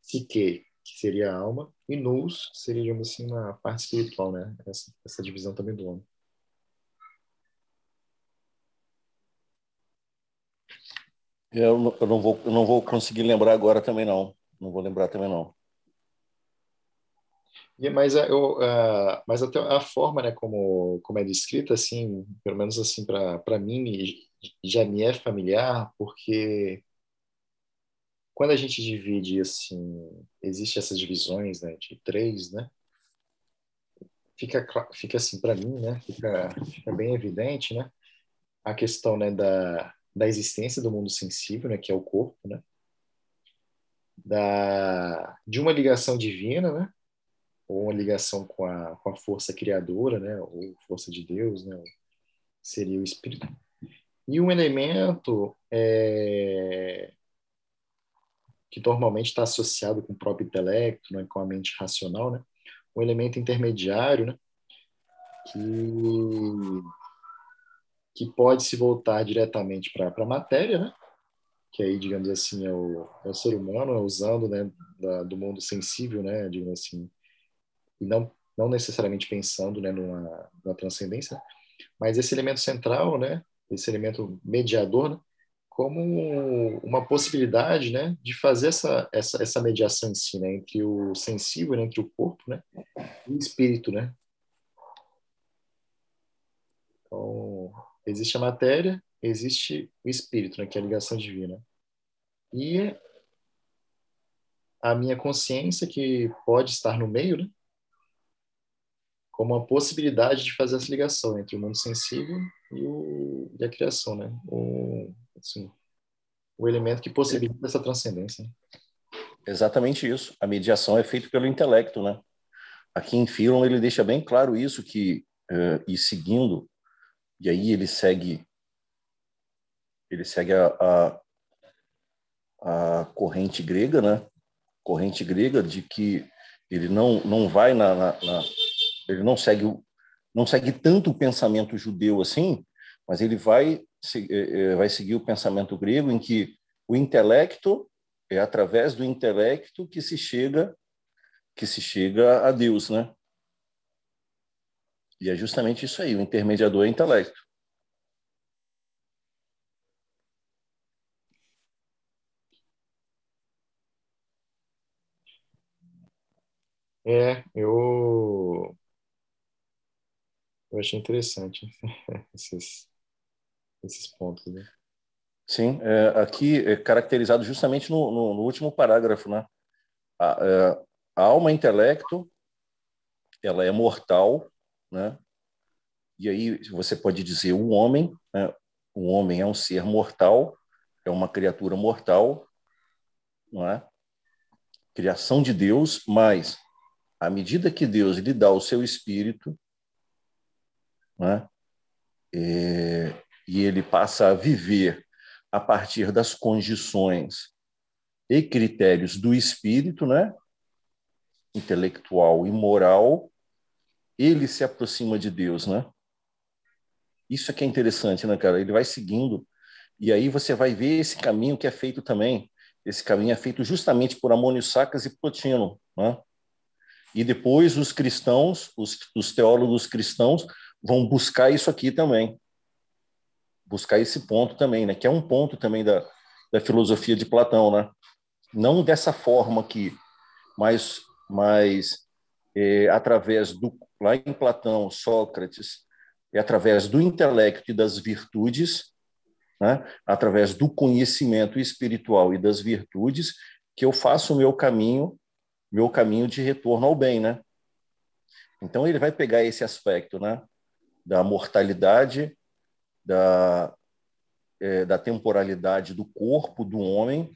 psique, que seria a alma, e nous, que seria, digamos assim, uma parte espiritual, né? Essa, essa divisão também do homem. Eu não, eu não vou, eu não vou conseguir lembrar agora também não. Não vou lembrar também não. E, mas, eu, uh, mas até a forma, né, como, como é descrita, assim, pelo menos assim para mim já me é familiar, porque quando a gente divide assim, existe essas divisões, né, de três, né? Fica fica assim para mim, né? Fica, fica bem evidente, né? A questão, né, da da existência do mundo sensível, né, que é o corpo, né? Da de uma ligação divina, né? Ou uma ligação com a com a força criadora, né, ou força de Deus, né? Seria o espírito. E um elemento é, que normalmente está associado com o próprio intelecto, né, com a mente racional, né? um elemento intermediário, né? que, que pode se voltar diretamente para a matéria, né? que aí, digamos assim, é o, é o ser humano é usando né, da, do mundo sensível, né, digamos assim, e não, não necessariamente pensando né, numa, numa transcendência, mas esse elemento central, né, esse elemento mediador, né, como uma possibilidade né, de fazer essa, essa, essa mediação em si, né, entre o sensível, né, entre o corpo né, e o espírito. Né? Então, existe a matéria, existe o espírito, né, que é a ligação divina. E a minha consciência, que pode estar no meio, né, como uma possibilidade de fazer essa ligação entre o mundo sensível e, o, e a criação, né? O, assim, o elemento que possibilita essa transcendência. Né? Exatamente isso. A mediação é feita pelo intelecto, né? Aqui em Philon ele deixa bem claro isso que uh, e seguindo e aí ele segue ele segue a, a, a corrente grega, né? Corrente grega de que ele não não vai na, na, na ele não segue não segue tanto o pensamento judeu assim, mas ele vai é, é, vai seguir o pensamento grego em que o intelecto é através do intelecto que se chega que se chega a Deus, né? E é justamente isso aí, o intermediador é o intelecto. É, eu eu achei interessante esses, esses pontos, né? Sim, é, aqui é caracterizado justamente no, no, no último parágrafo, né? A, é, a, alma intelecto, ela é mortal, né? E aí você pode dizer o homem, né? o homem é um ser mortal, é uma criatura mortal, não é? Criação de Deus, mas à medida que Deus lhe dá o seu espírito, né? É, e ele passa a viver a partir das condições e critérios do espírito, né? intelectual e moral, ele se aproxima de Deus, né? Isso é que é interessante, né, cara? Ele vai seguindo e aí você vai ver esse caminho que é feito também. Esse caminho é feito justamente por Amônio Sacas e Plotino, né? E depois os cristãos, os, os teólogos cristãos, vão buscar isso aqui também. Buscar esse ponto também, né? Que é um ponto também da, da filosofia de Platão, né? Não dessa forma aqui, mas, mas é, através do lá em Platão, Sócrates, é através do intelecto e das virtudes, né? através do conhecimento espiritual e das virtudes, que eu faço o meu caminho, meu caminho de retorno ao bem, né? Então ele vai pegar esse aspecto, né? da mortalidade, da, é, da temporalidade do corpo do homem,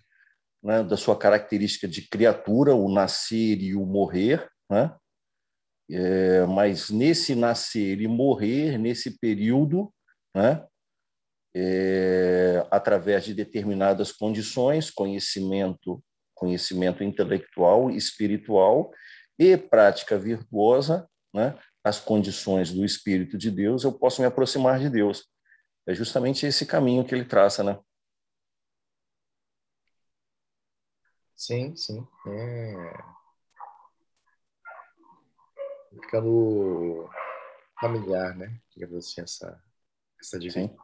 né, da sua característica de criatura, o nascer e o morrer, né? É, mas nesse nascer e morrer, nesse período, né, é, através de determinadas condições, conhecimento, conhecimento intelectual, espiritual e prática virtuosa, né, as condições do Espírito de Deus, eu posso me aproximar de Deus. É justamente esse caminho que ele traça, né? Sim, sim. É... Ficando familiar, né? Digamos assim, essa, essa divisão.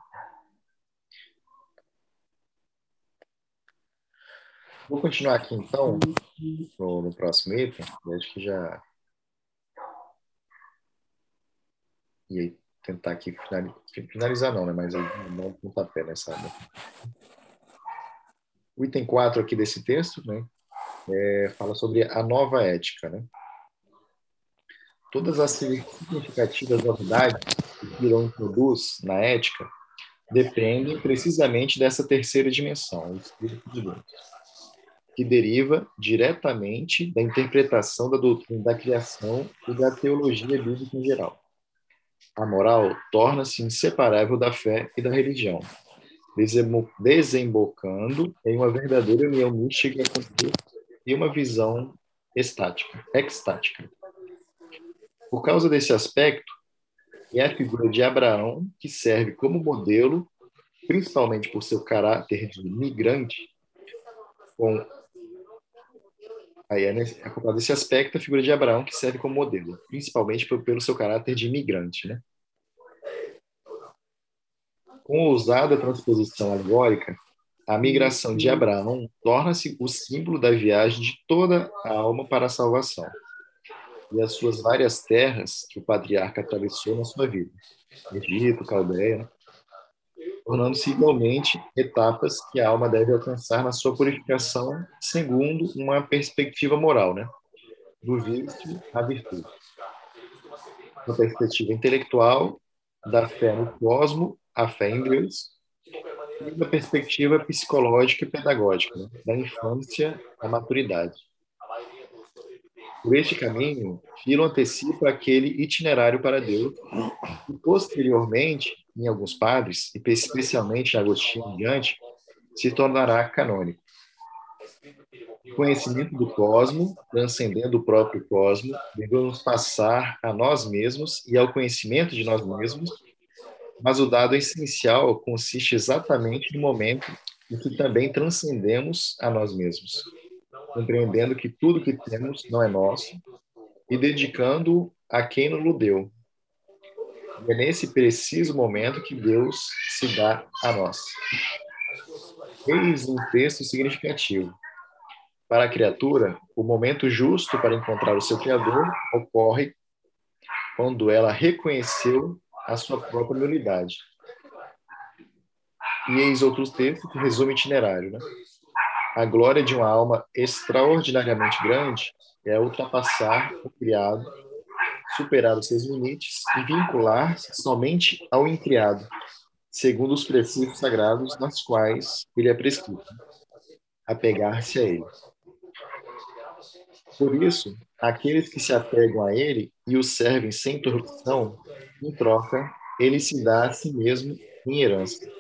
Vou continuar aqui então, no, no próximo item. Acho que já. E aí, tentar aqui finalizar, não, né? Mas não um pontapé nessa. Né? O item 4 aqui desse texto, né? É, fala sobre a nova ética, né? Todas as significativas novidades que Pilon introduz na ética dependem precisamente dessa terceira dimensão, o Espírito de Deus que deriva diretamente da interpretação da doutrina da criação e da teologia bíblica em geral. A moral torna-se inseparável da fé e da religião, desembocando em uma verdadeira união mística e uma visão estática, extática. Por causa desse aspecto, é a figura de Abraão que serve como modelo, principalmente por seu caráter de migrante, com Aí é, é por causa desse aspecto a figura de Abraão que serve como modelo, principalmente pelo seu caráter de imigrante, né? Com ousada transposição alegórica, a migração de Abraão torna-se o símbolo da viagem de toda a alma para a salvação e as suas várias terras que o patriarca atravessou na sua vida. Egito, Caldeia, tornando-se igualmente etapas que a alma deve alcançar na sua purificação segundo uma perspectiva moral, né? Do vício à virtude. Uma perspectiva intelectual, da fé no cosmo à fé em Deus, e uma perspectiva psicológica e pedagógica, né? da infância à maturidade. Por este caminho, Filo antecipa aquele itinerário para Deus e, posteriormente, em alguns padres, e especialmente Agostinho em diante, se tornará canônico. O conhecimento do cosmo, transcendendo o próprio cosmo, devemos passar a nós mesmos e ao conhecimento de nós mesmos, mas o dado essencial consiste exatamente no momento em que também transcendemos a nós mesmos, compreendendo que tudo que temos não é nosso e dedicando a quem nos deu, é nesse preciso momento que Deus se dá a nós. Eis um texto significativo. Para a criatura, o momento justo para encontrar o seu Criador ocorre quando ela reconheceu a sua própria nulidade. E eis outros textos que resume itinerário. Né? A glória de uma alma extraordinariamente grande é ultrapassar o criado superar os seus limites e vincular-se somente ao incriado, segundo os preceitos sagrados nas quais ele é prescrito, apegar-se a ele. Por isso, aqueles que se apegam a ele e o servem sem interrupção, em troca, ele se dá a si mesmo em herança.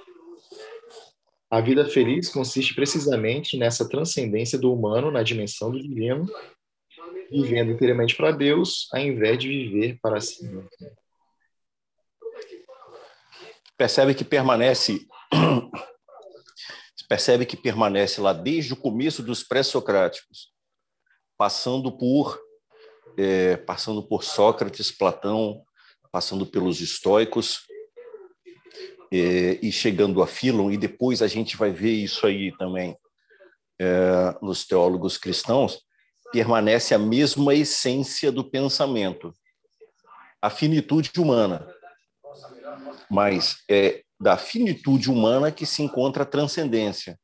A vida feliz consiste precisamente nessa transcendência do humano na dimensão do divino vivendo inteiramente para Deus, ao invés de viver para si mesmo. Percebe que permanece percebe que permanece lá desde o começo dos pré-socráticos, passando por é, passando por Sócrates, Platão, passando pelos estoicos é, e chegando a Filon, e depois a gente vai ver isso aí também é, nos teólogos cristãos, permanece a mesma essência do pensamento, a finitude humana. Mas é da finitude humana que se encontra a transcendência.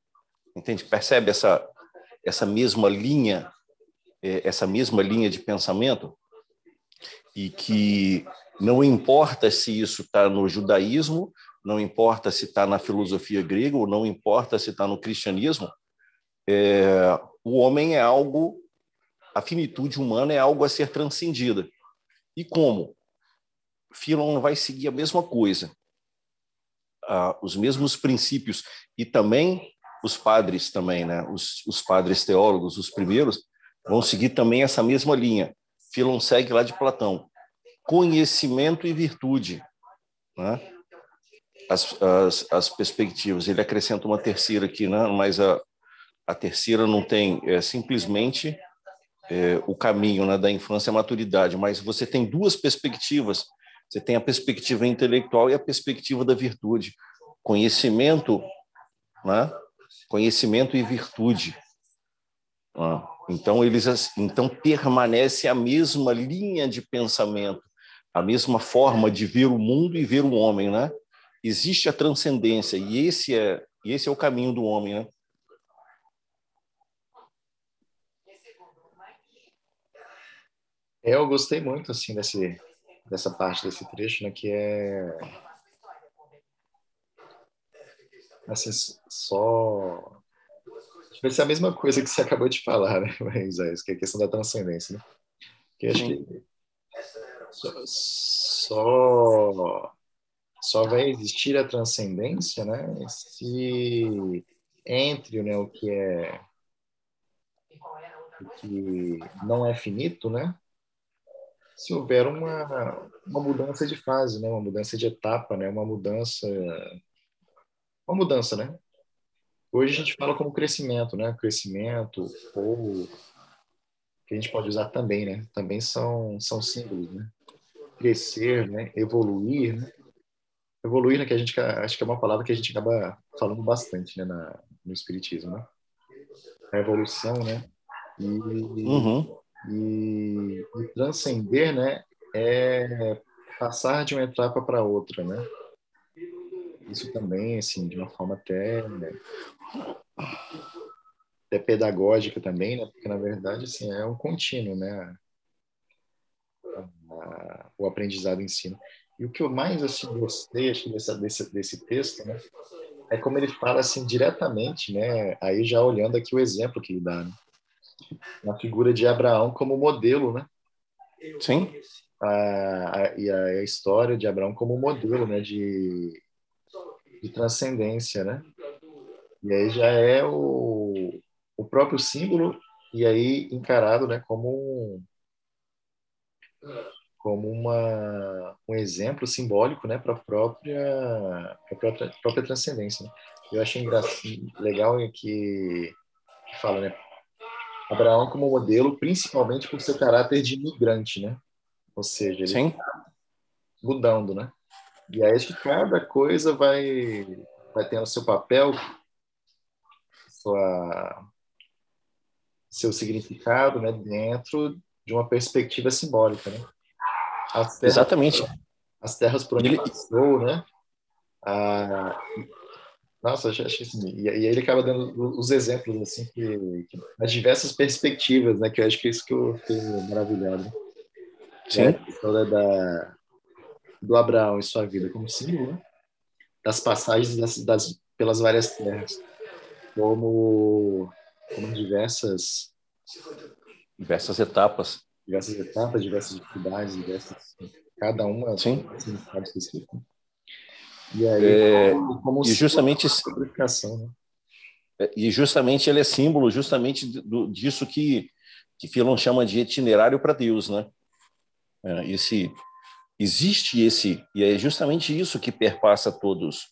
Entende? Percebe essa essa mesma linha, essa mesma linha de pensamento e que não importa se isso está no judaísmo, não importa se está na filosofia grega, ou não importa se está no cristianismo, é, o homem é algo a finitude humana é algo a ser transcendida. E como? Filon vai seguir a mesma coisa, ah, os mesmos princípios e também os padres também, né? Os, os padres teólogos, os primeiros, vão seguir também essa mesma linha. Filon segue lá de Platão, conhecimento e virtude, né? As, as, as perspectivas. Ele acrescenta uma terceira aqui, né? Mas a, a terceira não tem é, simplesmente é, o caminho né, da infância à maturidade, mas você tem duas perspectivas. Você tem a perspectiva intelectual e a perspectiva da virtude. Conhecimento, né? conhecimento e virtude. Né? Então, eles então permanece a mesma linha de pensamento, a mesma forma de ver o mundo e ver o homem, né? Existe a transcendência e esse é esse é o caminho do homem, né? É, eu gostei muito assim desse dessa parte desse trecho, né, que é assim só vai ser a mesma coisa que você acabou de falar, né, Isaías, que é a questão da transcendência, né? Que acho que só, só só vai existir a transcendência, né, se entre né, o que é o que não é finito, né, se houver uma, uma mudança de fase, né, uma mudança de etapa, né, uma mudança uma mudança, né? Hoje a gente fala como crescimento, né? Crescimento ou que a gente pode usar também, né? Também são são símbolos, né? Crescer, né? Evoluir, né? evoluir, né, que a gente acho que é uma palavra que a gente acaba falando bastante, né, na, no espiritismo, né? A evolução, né? E, uhum. e, e, transcender, né, é passar de uma etapa para outra, né? Isso também, assim, de uma forma até, né, até pedagógica também, né? Porque na verdade, assim, é um contínuo, né? o aprendizado e ensino. E o que eu mais assim gostei acho, dessa, desse, desse texto, né, é como ele fala assim diretamente, né, aí já olhando aqui o exemplo que ele dá, né, na figura de Abraão como modelo, né? Sim. A, a, e a, a, história de Abraão como modelo, né, de, de transcendência, né? E aí já é o, o próprio símbolo e aí encarado, né, como um, como uma, um exemplo simbólico né, para a própria, própria, própria transcendência. Né? Eu achei legal que, que fala, né? Abraão como modelo, principalmente por seu caráter de imigrante, né? Ou seja, ele Sim. Tá mudando, né? E aí acho que cada coisa vai vai tendo seu papel, sua seu significado, né, dentro de uma perspectiva simbólica, né? As terras, Exatamente. As terras por onde ele passou, né? Ah, nossa, achei assim, e, e ele acaba dando os exemplos assim que, que as diversas perspectivas, né? Que eu acho que é isso que eu fiquei maravilhado. Sim. É, a história da do Abraão e sua vida como símbolo né? das passagens das, das, pelas várias terras, como como diversas diversas etapas diversas etapas, diversas dificuldades, diversas, cada uma Sim. significado específico. E aí, é, como, e justamente né? É, e justamente ele é símbolo justamente do, disso que que Filon chama de itinerário para Deus, né? É, esse existe esse e é justamente isso que perpassa todos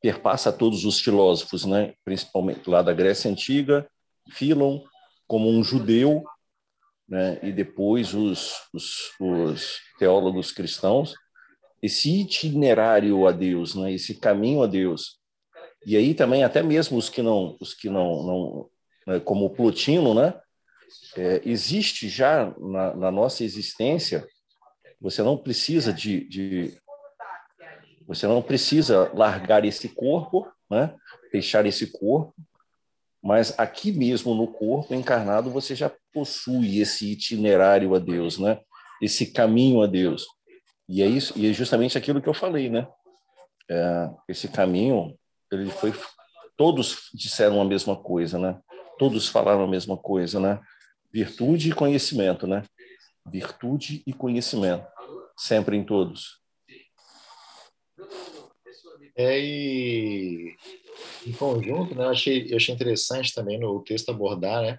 perpassa todos os filósofos, né? Principalmente lá da Grécia antiga, Filon como um judeu né, e depois os, os, os, teólogos cristãos, esse itinerário a Deus, né, esse caminho a Deus. E aí também até mesmo os que não, os que não, não né, como Plotino, né, é, existe já na, na, nossa existência. Você não precisa de, de você não precisa largar esse corpo, né, deixar esse corpo mas aqui mesmo no corpo encarnado você já possui esse itinerário a Deus, né? Esse caminho a Deus. E é isso, e é justamente aquilo que eu falei, né? É, esse caminho, ele foi todos disseram a mesma coisa, né? Todos falaram a mesma coisa, né? Virtude e conhecimento, né? Virtude e conhecimento, sempre em todos. É, e em conjunto, né, eu achei, eu achei interessante também no texto abordar né,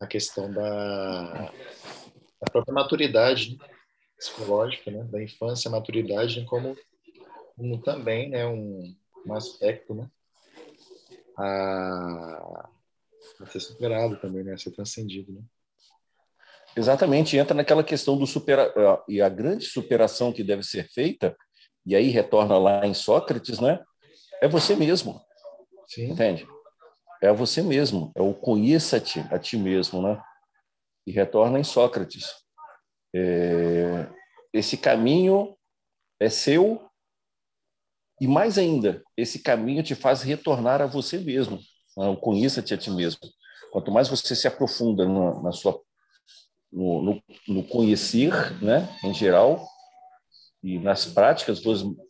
a questão da, da própria maturidade psicológica, né, da infância, maturidade, como, como também né, um, um aspecto né, a, Vai ser superado também, né? Ser transcendido, né? Exatamente, entra naquela questão do supera e a grande superação que deve ser feita, e aí retorna lá em Sócrates, né? É você mesmo. Sim. Entende? É você mesmo, é o conheça-te a ti mesmo, né? E retorna em Sócrates. É, esse caminho é seu e mais ainda, esse caminho te faz retornar a você mesmo. Né? Conheça-te a ti mesmo. Quanto mais você se aprofunda na, na sua no, no, no, conhecer, né, em geral, e nas práticas,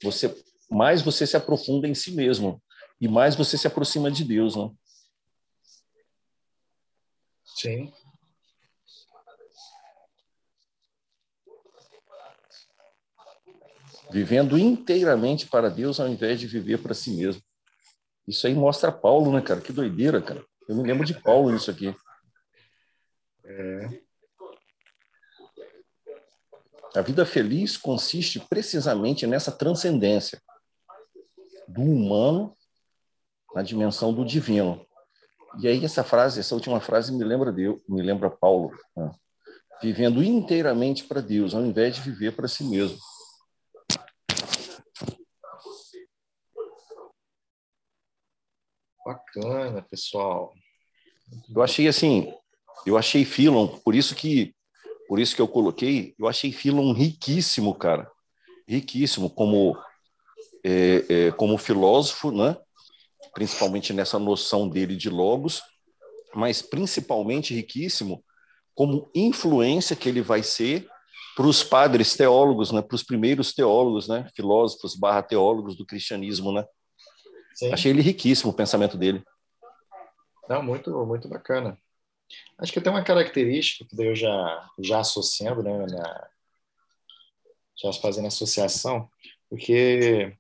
você mais você se aprofunda em si mesmo e mais você se aproxima de Deus, né? Sim. vivendo inteiramente para Deus ao invés de viver para si mesmo. Isso aí mostra Paulo, né, cara? Que doideira, cara. Eu me lembro de Paulo nisso aqui. É. A vida feliz consiste precisamente nessa transcendência do humano na dimensão do divino. E aí essa frase, essa última frase me lembra Deus, me lembra Paulo, né? vivendo inteiramente para Deus, ao invés de viver para si mesmo. Bacana, pessoal. Eu achei assim, eu achei Philon, por isso que por isso que eu coloquei, eu achei Philon riquíssimo, cara, riquíssimo como é, é, como filósofo, né? Principalmente nessa noção dele de logos, mas principalmente riquíssimo como influência que ele vai ser para os padres teólogos, né? Para os primeiros teólogos, né? Filósofos barra teólogos do cristianismo, né? Sim. Achei ele riquíssimo o pensamento dele. Não, muito, muito bacana. Acho que tem uma característica que eu já, já associando, né, na, já fazendo associação, porque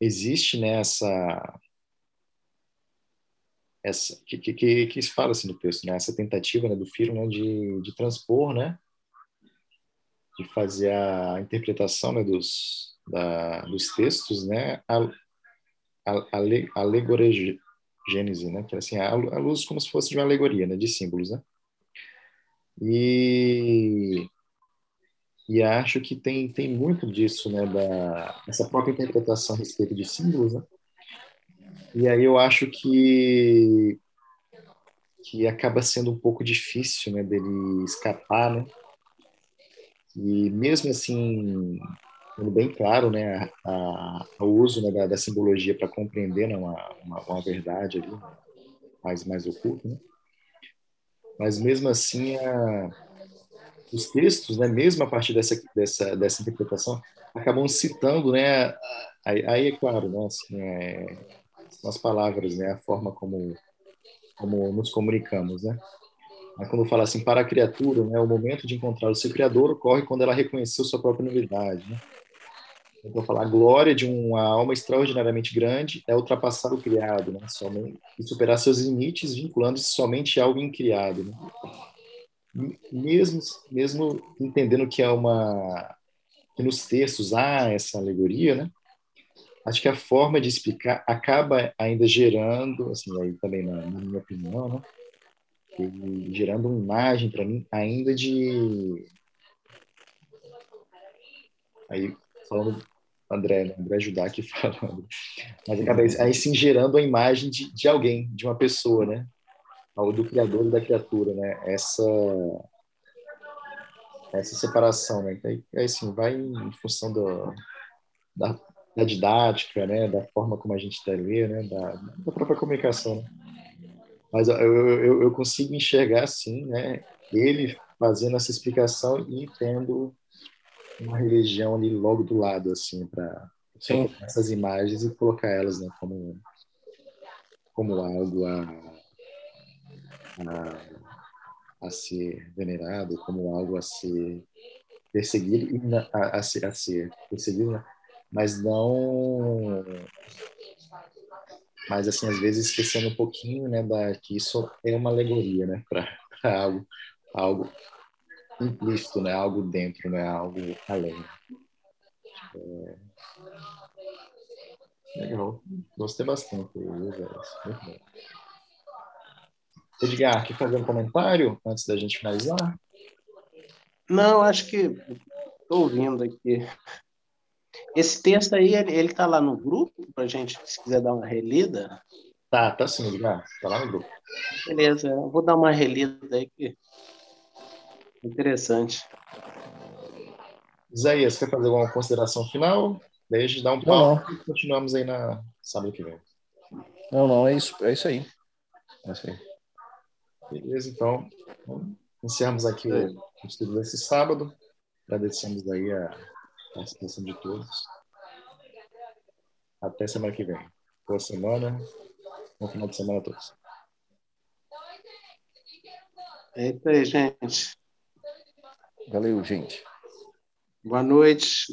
existe nessa né, essa que, que, que, se fala assim no texto, né, essa tentativa né, do filho né, de, de transpor, né, de fazer a interpretação né, dos, da, dos textos, né, a, alegoria gênese, né? Que assim, a, luz como se fosse de uma alegoria, né? De símbolos, né? E e acho que tem tem muito disso, né? Da essa própria interpretação a respeito de símbolos, né? E aí eu acho que que acaba sendo um pouco difícil, né? Dele escapar, né? E mesmo assim ficando bem claro né, a, o uso né, da, da, simbologia para compreender né, uma, uma, uma, verdade ali, né, mais, mais oculta. Né? Mas mesmo assim, a, os textos, né, mesmo a partir dessa, dessa, dessa interpretação, acabam citando, né, aí é claro, né, assim, é, as palavras, né, a forma como, como nos comunicamos, né? Mas quando fala assim, para a criatura, né, o momento de encontrar o seu Criador ocorre quando ela reconheceu sua própria novidade, né? Então, falar a glória de uma alma extraordinariamente grande é ultrapassar o criado, né? Somente, e superar seus limites, vinculando-se somente a algo incriado. Né? Mesmo, mesmo entendendo que é uma que nos textos há essa alegoria, né? Acho que a forma de explicar acaba ainda gerando, assim, aí também na, na minha opinião, né? gerando uma imagem para mim ainda de aí falando André, né? André Judá aqui falando. Mas acaba aí sim gerando a imagem de, de alguém, de uma pessoa, né? Do criador e da criatura, né? Essa essa separação, né? Aí, aí sim, vai em função do, da, da didática, né? Da forma como a gente está ler, né? Da, da própria comunicação, né? Mas eu, eu, eu consigo enxergar, assim, né? Ele fazendo essa explicação e tendo uma religião ali logo do lado, assim, para essas imagens e colocar elas né, como, como algo a, a, a ser venerado, como algo a ser perseguido a, a, ser, a ser perseguido, né? mas não mas assim às vezes esquecendo um pouquinho né da que isso é uma alegoria né para algo algo implícito, né? Algo dentro, né? Algo além. É... Legal. Gostei bastante, Muito bom. Edgar, quer fazer um comentário antes da gente finalizar? Não, acho que estou ouvindo aqui. Esse texto aí, ele está lá no grupo, para a gente, se quiser dar uma relida? Tá, tá sim, Edgar. Está lá no grupo. Beleza, eu vou dar uma relida aí que interessante. Isaías, quer fazer alguma consideração final? Daí a gente dá um pau e continuamos aí na sábado que vem. Não, não, é isso, é isso aí. É isso aí. Beleza, então. Encerramos aqui o, o estudo desse sábado. Agradecemos aí a participação de todos. Até semana que vem. Boa semana. Bom final de semana a todos. É isso aí, gente. Valeu, gente. Boa noite.